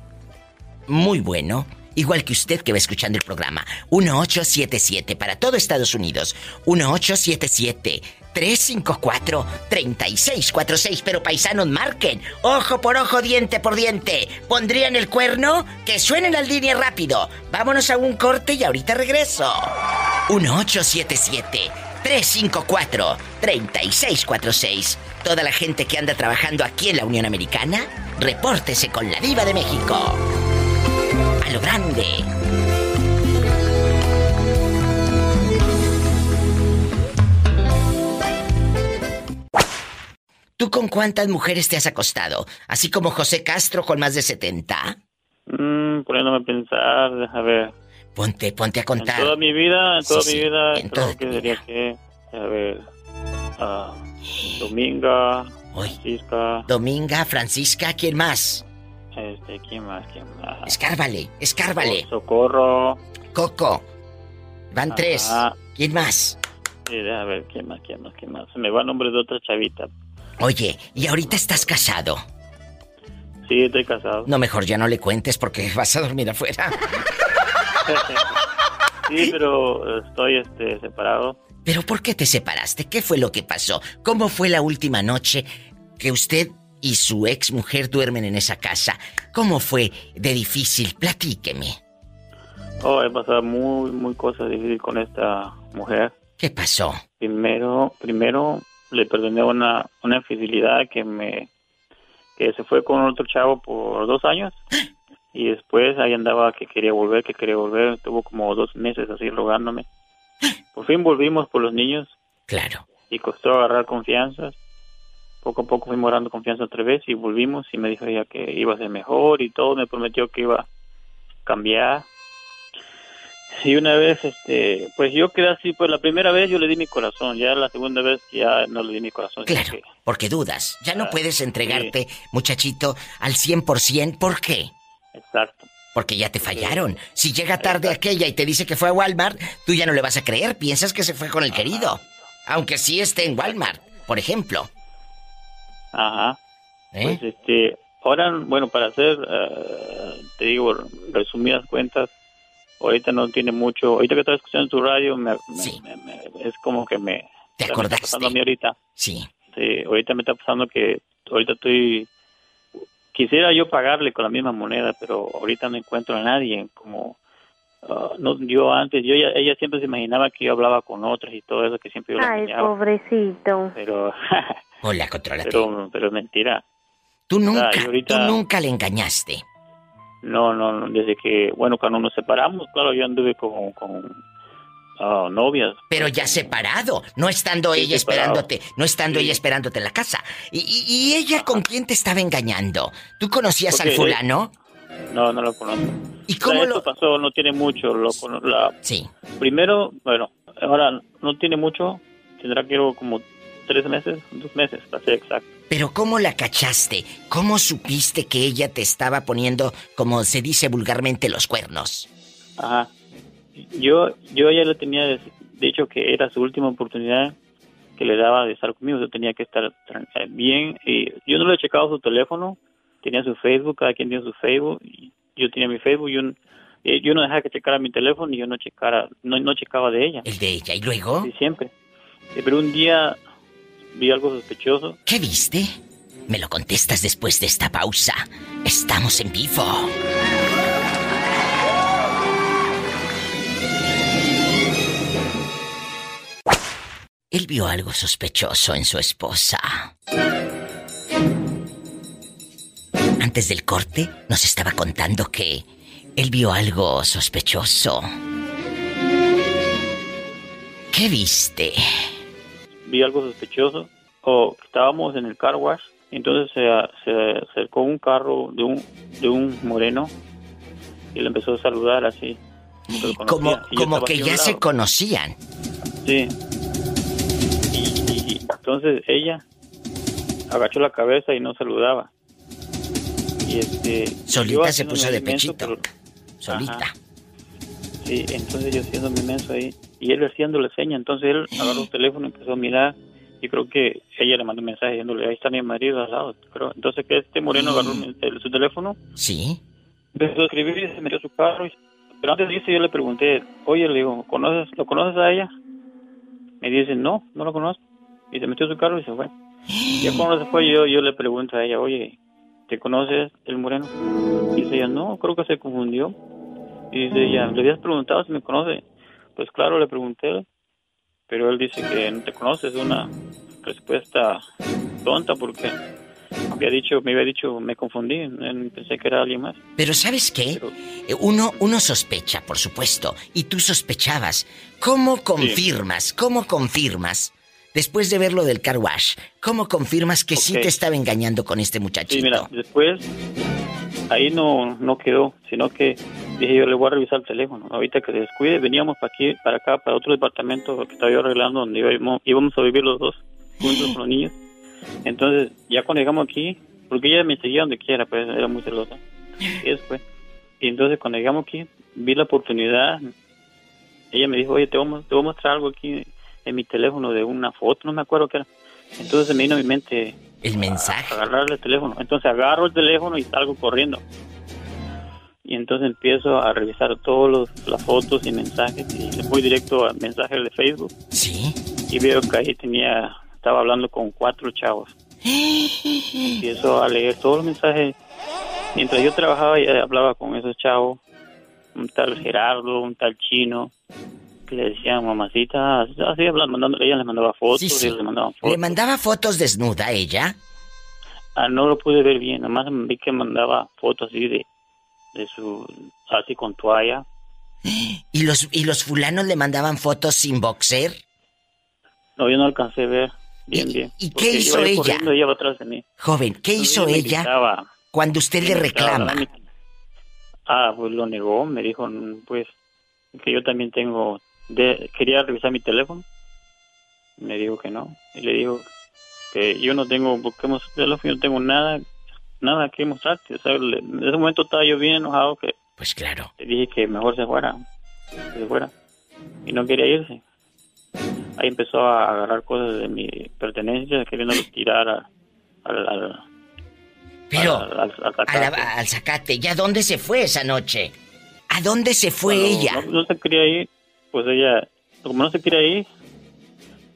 muy bueno, igual que usted que va escuchando el programa. 1877 para todo Estados Unidos. 1877 354 3646, pero paisanos marquen. Ojo por ojo, diente por diente. ¿Pondrían el cuerno? Que suenen al línea rápido. Vámonos a un corte y ahorita regreso. 1877 354 3646. Toda la gente que anda trabajando aquí en la Unión Americana, repórtese con la Diva de México a lo grande. ¿Tú con cuántas mujeres te has acostado? Así como José Castro con más de 70. Mmm, poniéndome a pensar, a ver. Ponte, ponte a contar. En toda mi vida, en toda mi vida, en creo sería que, a ver, ah, Dominga, Francisca. Dominga, Francisca, ¿quién más? Este, ¿quién más? ¿Quién más? Escárvale, escárvale. Socorro. Coco. Van Ajá. tres. ¿Quién más? A ver, ¿quién más? ¿Quién más? ¿Quién más? Se me va el nombre de otra chavita. Oye, ¿y ahorita estás casado? Sí, estoy casado. No, mejor ya no le cuentes porque vas a dormir afuera. sí, pero estoy este, separado. ¿Pero por qué te separaste? ¿Qué fue lo que pasó? ¿Cómo fue la última noche que usted y su ex mujer duermen en esa casa? ¿Cómo fue de difícil? Platíqueme. Oh, he pasado muy, muy cosas difíciles con esta mujer. ¿Qué pasó? Primero, primero le perdoné una, una infidelidad que me que se fue con otro chavo por dos años y después ahí andaba que quería volver, que quería volver, tuvo como dos meses así rogándome. Por fin volvimos por los niños. Claro. Y costó agarrar confianza. Poco a poco fuimos agarrando confianza otra vez y volvimos y me dijo ella que iba a ser mejor y todo, me prometió que iba a cambiar. Y una vez, este, pues yo quedé así, pues la primera vez yo le di mi corazón, ya la segunda vez ya no le di mi corazón. Claro, que- porque dudas. Ya no Ah, puedes entregarte, muchachito, al 100%. ¿Por qué? Exacto. Porque ya te fallaron. Si llega tarde aquella y te dice que fue a Walmart, tú ya no le vas a creer. Piensas que se fue con el querido. Aunque sí esté en Walmart, por ejemplo. Ajá. ¿Eh? Pues este, ahora, bueno, para hacer, eh, te digo, resumidas cuentas, ahorita no tiene mucho, ahorita que estaba escuchando tu radio, me, me- me- me- es como que me... ¿Te acordaste? está pasando a mí ahorita. Sí. Sí, ahorita me está pasando que ahorita estoy... Quisiera yo pagarle con la misma moneda, pero ahorita no encuentro a nadie como... ah, no, yo antes, yo ella, ella siempre se imaginaba que yo hablaba con otras y todo eso, que siempre yo la Ay, engañaba, pobrecito. pero, Hola, contrólate. pero, pero es mentira. Tú nunca, ahorita- tú nunca le engañaste. No, no, no, desde que, bueno, cuando nos separamos, claro, yo anduve con, con ah, novias. Pero ya separado, no estando Sí, ella separado. esperándote, no estando ella esperándote en la casa. ¿Y, y- y ella con quién te estaba engañando? ¿Tú conocías Porque al fulano? No, no lo conozco. ¿Y cómo lo...? pasó, no tiene mucho, lo la... Sí. Primero, bueno, ahora no tiene mucho, tendrá que ir como tres meses, dos meses, para ser exacto. Pero ¿cómo la cachaste? ¿Cómo supiste que ella te estaba poniendo, como se dice vulgarmente, los cuernos? Ajá. Yo, yo ya le tenía dicho que era su última oportunidad que le daba de estar conmigo, yo tenía que estar eh, bien. Y yo no le he checado su teléfono, tenía su Facebook, cada quien tiene su Facebook, y yo tenía mi Facebook, yo, eh, yo no dejaba que checara mi teléfono y yo no checara, no, no checaba de ella. El de ella, ¿y luego? Sí, siempre. Eh, Pero un día vi algo sospechoso. ¿Qué viste? Me lo contestas después de esta pausa. Estamos en vivo. Él vio algo sospechoso en su esposa. Antes del corte nos estaba contando que él vio algo sospechoso. ¿Qué viste? Vi algo sospechoso o estábamos en el car wash entonces se, se acercó un carro de un de un moreno y le empezó a saludar así como. Como, que ya se conocían. sí y, y- y entonces ella agachó la cabeza y no saludaba y este Solita se puso de menso, pechito. pero- Solita. Ajá. Sí, entonces yo haciendo mi menso ahí y él haciéndole seña, entonces él agarró el teléfono y empezó a mirar y creo que ella le mandó un mensaje diciéndole, ahí está mi marido al lado. Pero entonces que este moreno agarró el- el- su teléfono, Sí. empezó a escribir y se metió a su carro. y- pero antes de eso yo le pregunté, oye, le digo, ¿conoces, ¿lo conoces a ella? Me dice, no, no lo conozco. Y se metió a su carro y se fue. Y ya cuando se fue yo, yo le pregunto a ella, oye, ¿te conoces el moreno? Y dice ella, no, creo que se confundió. Y dice ella, ¿le habías preguntado si me conoce? Pues claro, le pregunté, pero él dice que no te conoce, es una respuesta tonta porque había dicho, me había dicho, me confundí, pensé que era alguien más. Pero ¿sabes qué? Uno, uno sospecha, por supuesto, y tú sospechabas. ¿Cómo confirmas? ¿Cómo confirmas después de ver lo del car wash, ¿cómo confirmas que sí Ok. te estaba engañando con este muchachito? Sí, mira, después ahí no, no quedó, sino que dije yo le voy a revisar el teléfono. Ahorita que se descuide, veníamos para aquí, para acá, para otro departamento que estaba yo arreglando, donde íbamos, íbamos a vivir los dos, juntos con los niños. Entonces, ya cuando llegamos aquí, porque ella me seguía donde quiera, pues era muy celosa. Y después, y entonces cuando llegamos aquí, vi la oportunidad. Ella me dijo, oye, te voy, te voy a mostrar algo aquí en mi teléfono de una foto, no me acuerdo qué era. Entonces se me vino a mi mente el mensaje. agarrar el teléfono. Entonces agarro el teléfono y salgo corriendo. Y entonces empiezo a revisar todas las fotos y mensajes y le voy directo al mensaje de Facebook. Sí. Y veo que ahí tenía, estaba hablando con cuatro chavos. Empiezo a leer todos los mensajes. Mientras yo trabajaba y hablaba con esos chavos, un tal Gerardo, un tal chino, que le decían mamacita, así hablando, ella les mandaba fotos Sí, sí. y les mandaban fotos. ¿Le mandaba fotos desnuda a ella? Ah, no lo pude ver bien, nomás vi que mandaba fotos así de, de su, así con toalla. ¿Y los, ¿Y los fulanos le mandaban fotos sin boxer? No, yo no alcancé a ver bien, bien. y qué hizo ella? y ella atrás de mí. Joven, ¿qué Entonces hizo ella gritaba, cuando usted le gritaba, reclama? "Dame mi-". Ah, pues lo negó, me dijo, pues, que yo también tengo, de, quería revisar mi teléfono. Me dijo que no. Y le digo que yo no tengo, busquemos teléfono, yo no tengo nada, nada que mostrarte. O sea, le- en ese momento estaba yo bien enojado que... Pues claro. Le dije que mejor se fuera, que se fuera. Y no quería irse. Ahí empezó a agarrar cosas de mi pertenencia, queriendo tirar a- al, al, Pero, al, al- al zacate. la- al zacate. ¿Y a dónde se fue esa noche? ¿A dónde se fue ella? No, no se quería ir, pues ella, como no se quería ir,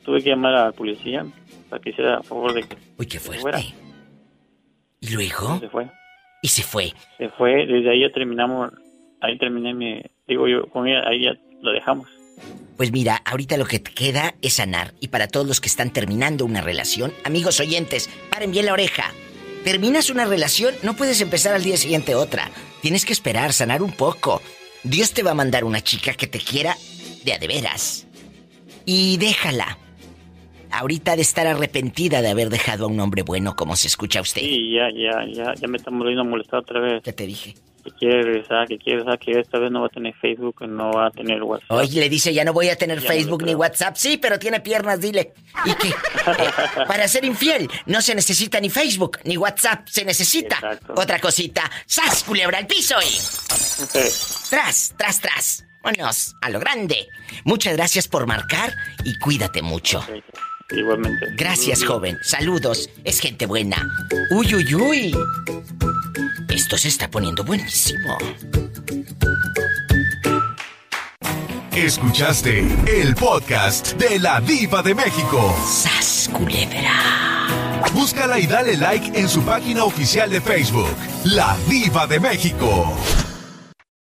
tuve que llamar a la policía para que hiciera a favor de que Uy, qué se fuera. ¿Y luego? Se fue. Y se fue. Se fue, desde ahí ya terminamos, ahí terminé mi, digo yo, con ella, ahí ya lo dejamos. Pues mira, ahorita lo que te queda es sanar. Y para todos los que están terminando una relación, amigos oyentes, paren bien la oreja. Terminas una relación, no puedes empezar al día siguiente otra. Tienes que esperar, sanar un poco. Dios te va a mandar una chica que te quiera de a de veras. Y déjala. Ahorita de estar arrepentida de haber dejado a un hombre bueno como se escucha usted. Sí, ya, ya, ya, ya me está volviendo a molestar otra vez. Ya te dije. Que quiere regresar, que quiere regresar, que esta vez no va a tener Facebook, no va a tener WhatsApp. Oye, le dice, ya no voy a tener Ya Facebook ni. WhatsApp. Sí, pero tiene piernas, dile. ¿Y qué? Eh, para ser infiel no se necesita ni Facebook ni WhatsApp. Se necesita otra cosita. ¡Sas, culebra al piso y... Tras, tras, tras. Vámonos, a lo grande. Muchas gracias por marcar y cuídate mucho. Igualmente. Gracias, joven. Saludos. Es gente buena. Uy, uy, uy. Esto se está poniendo buenísimo. Escuchaste el podcast de la Diva de México. ¡Sas, culebra! Búscala y dale like en su página oficial de Facebook, La Diva de México.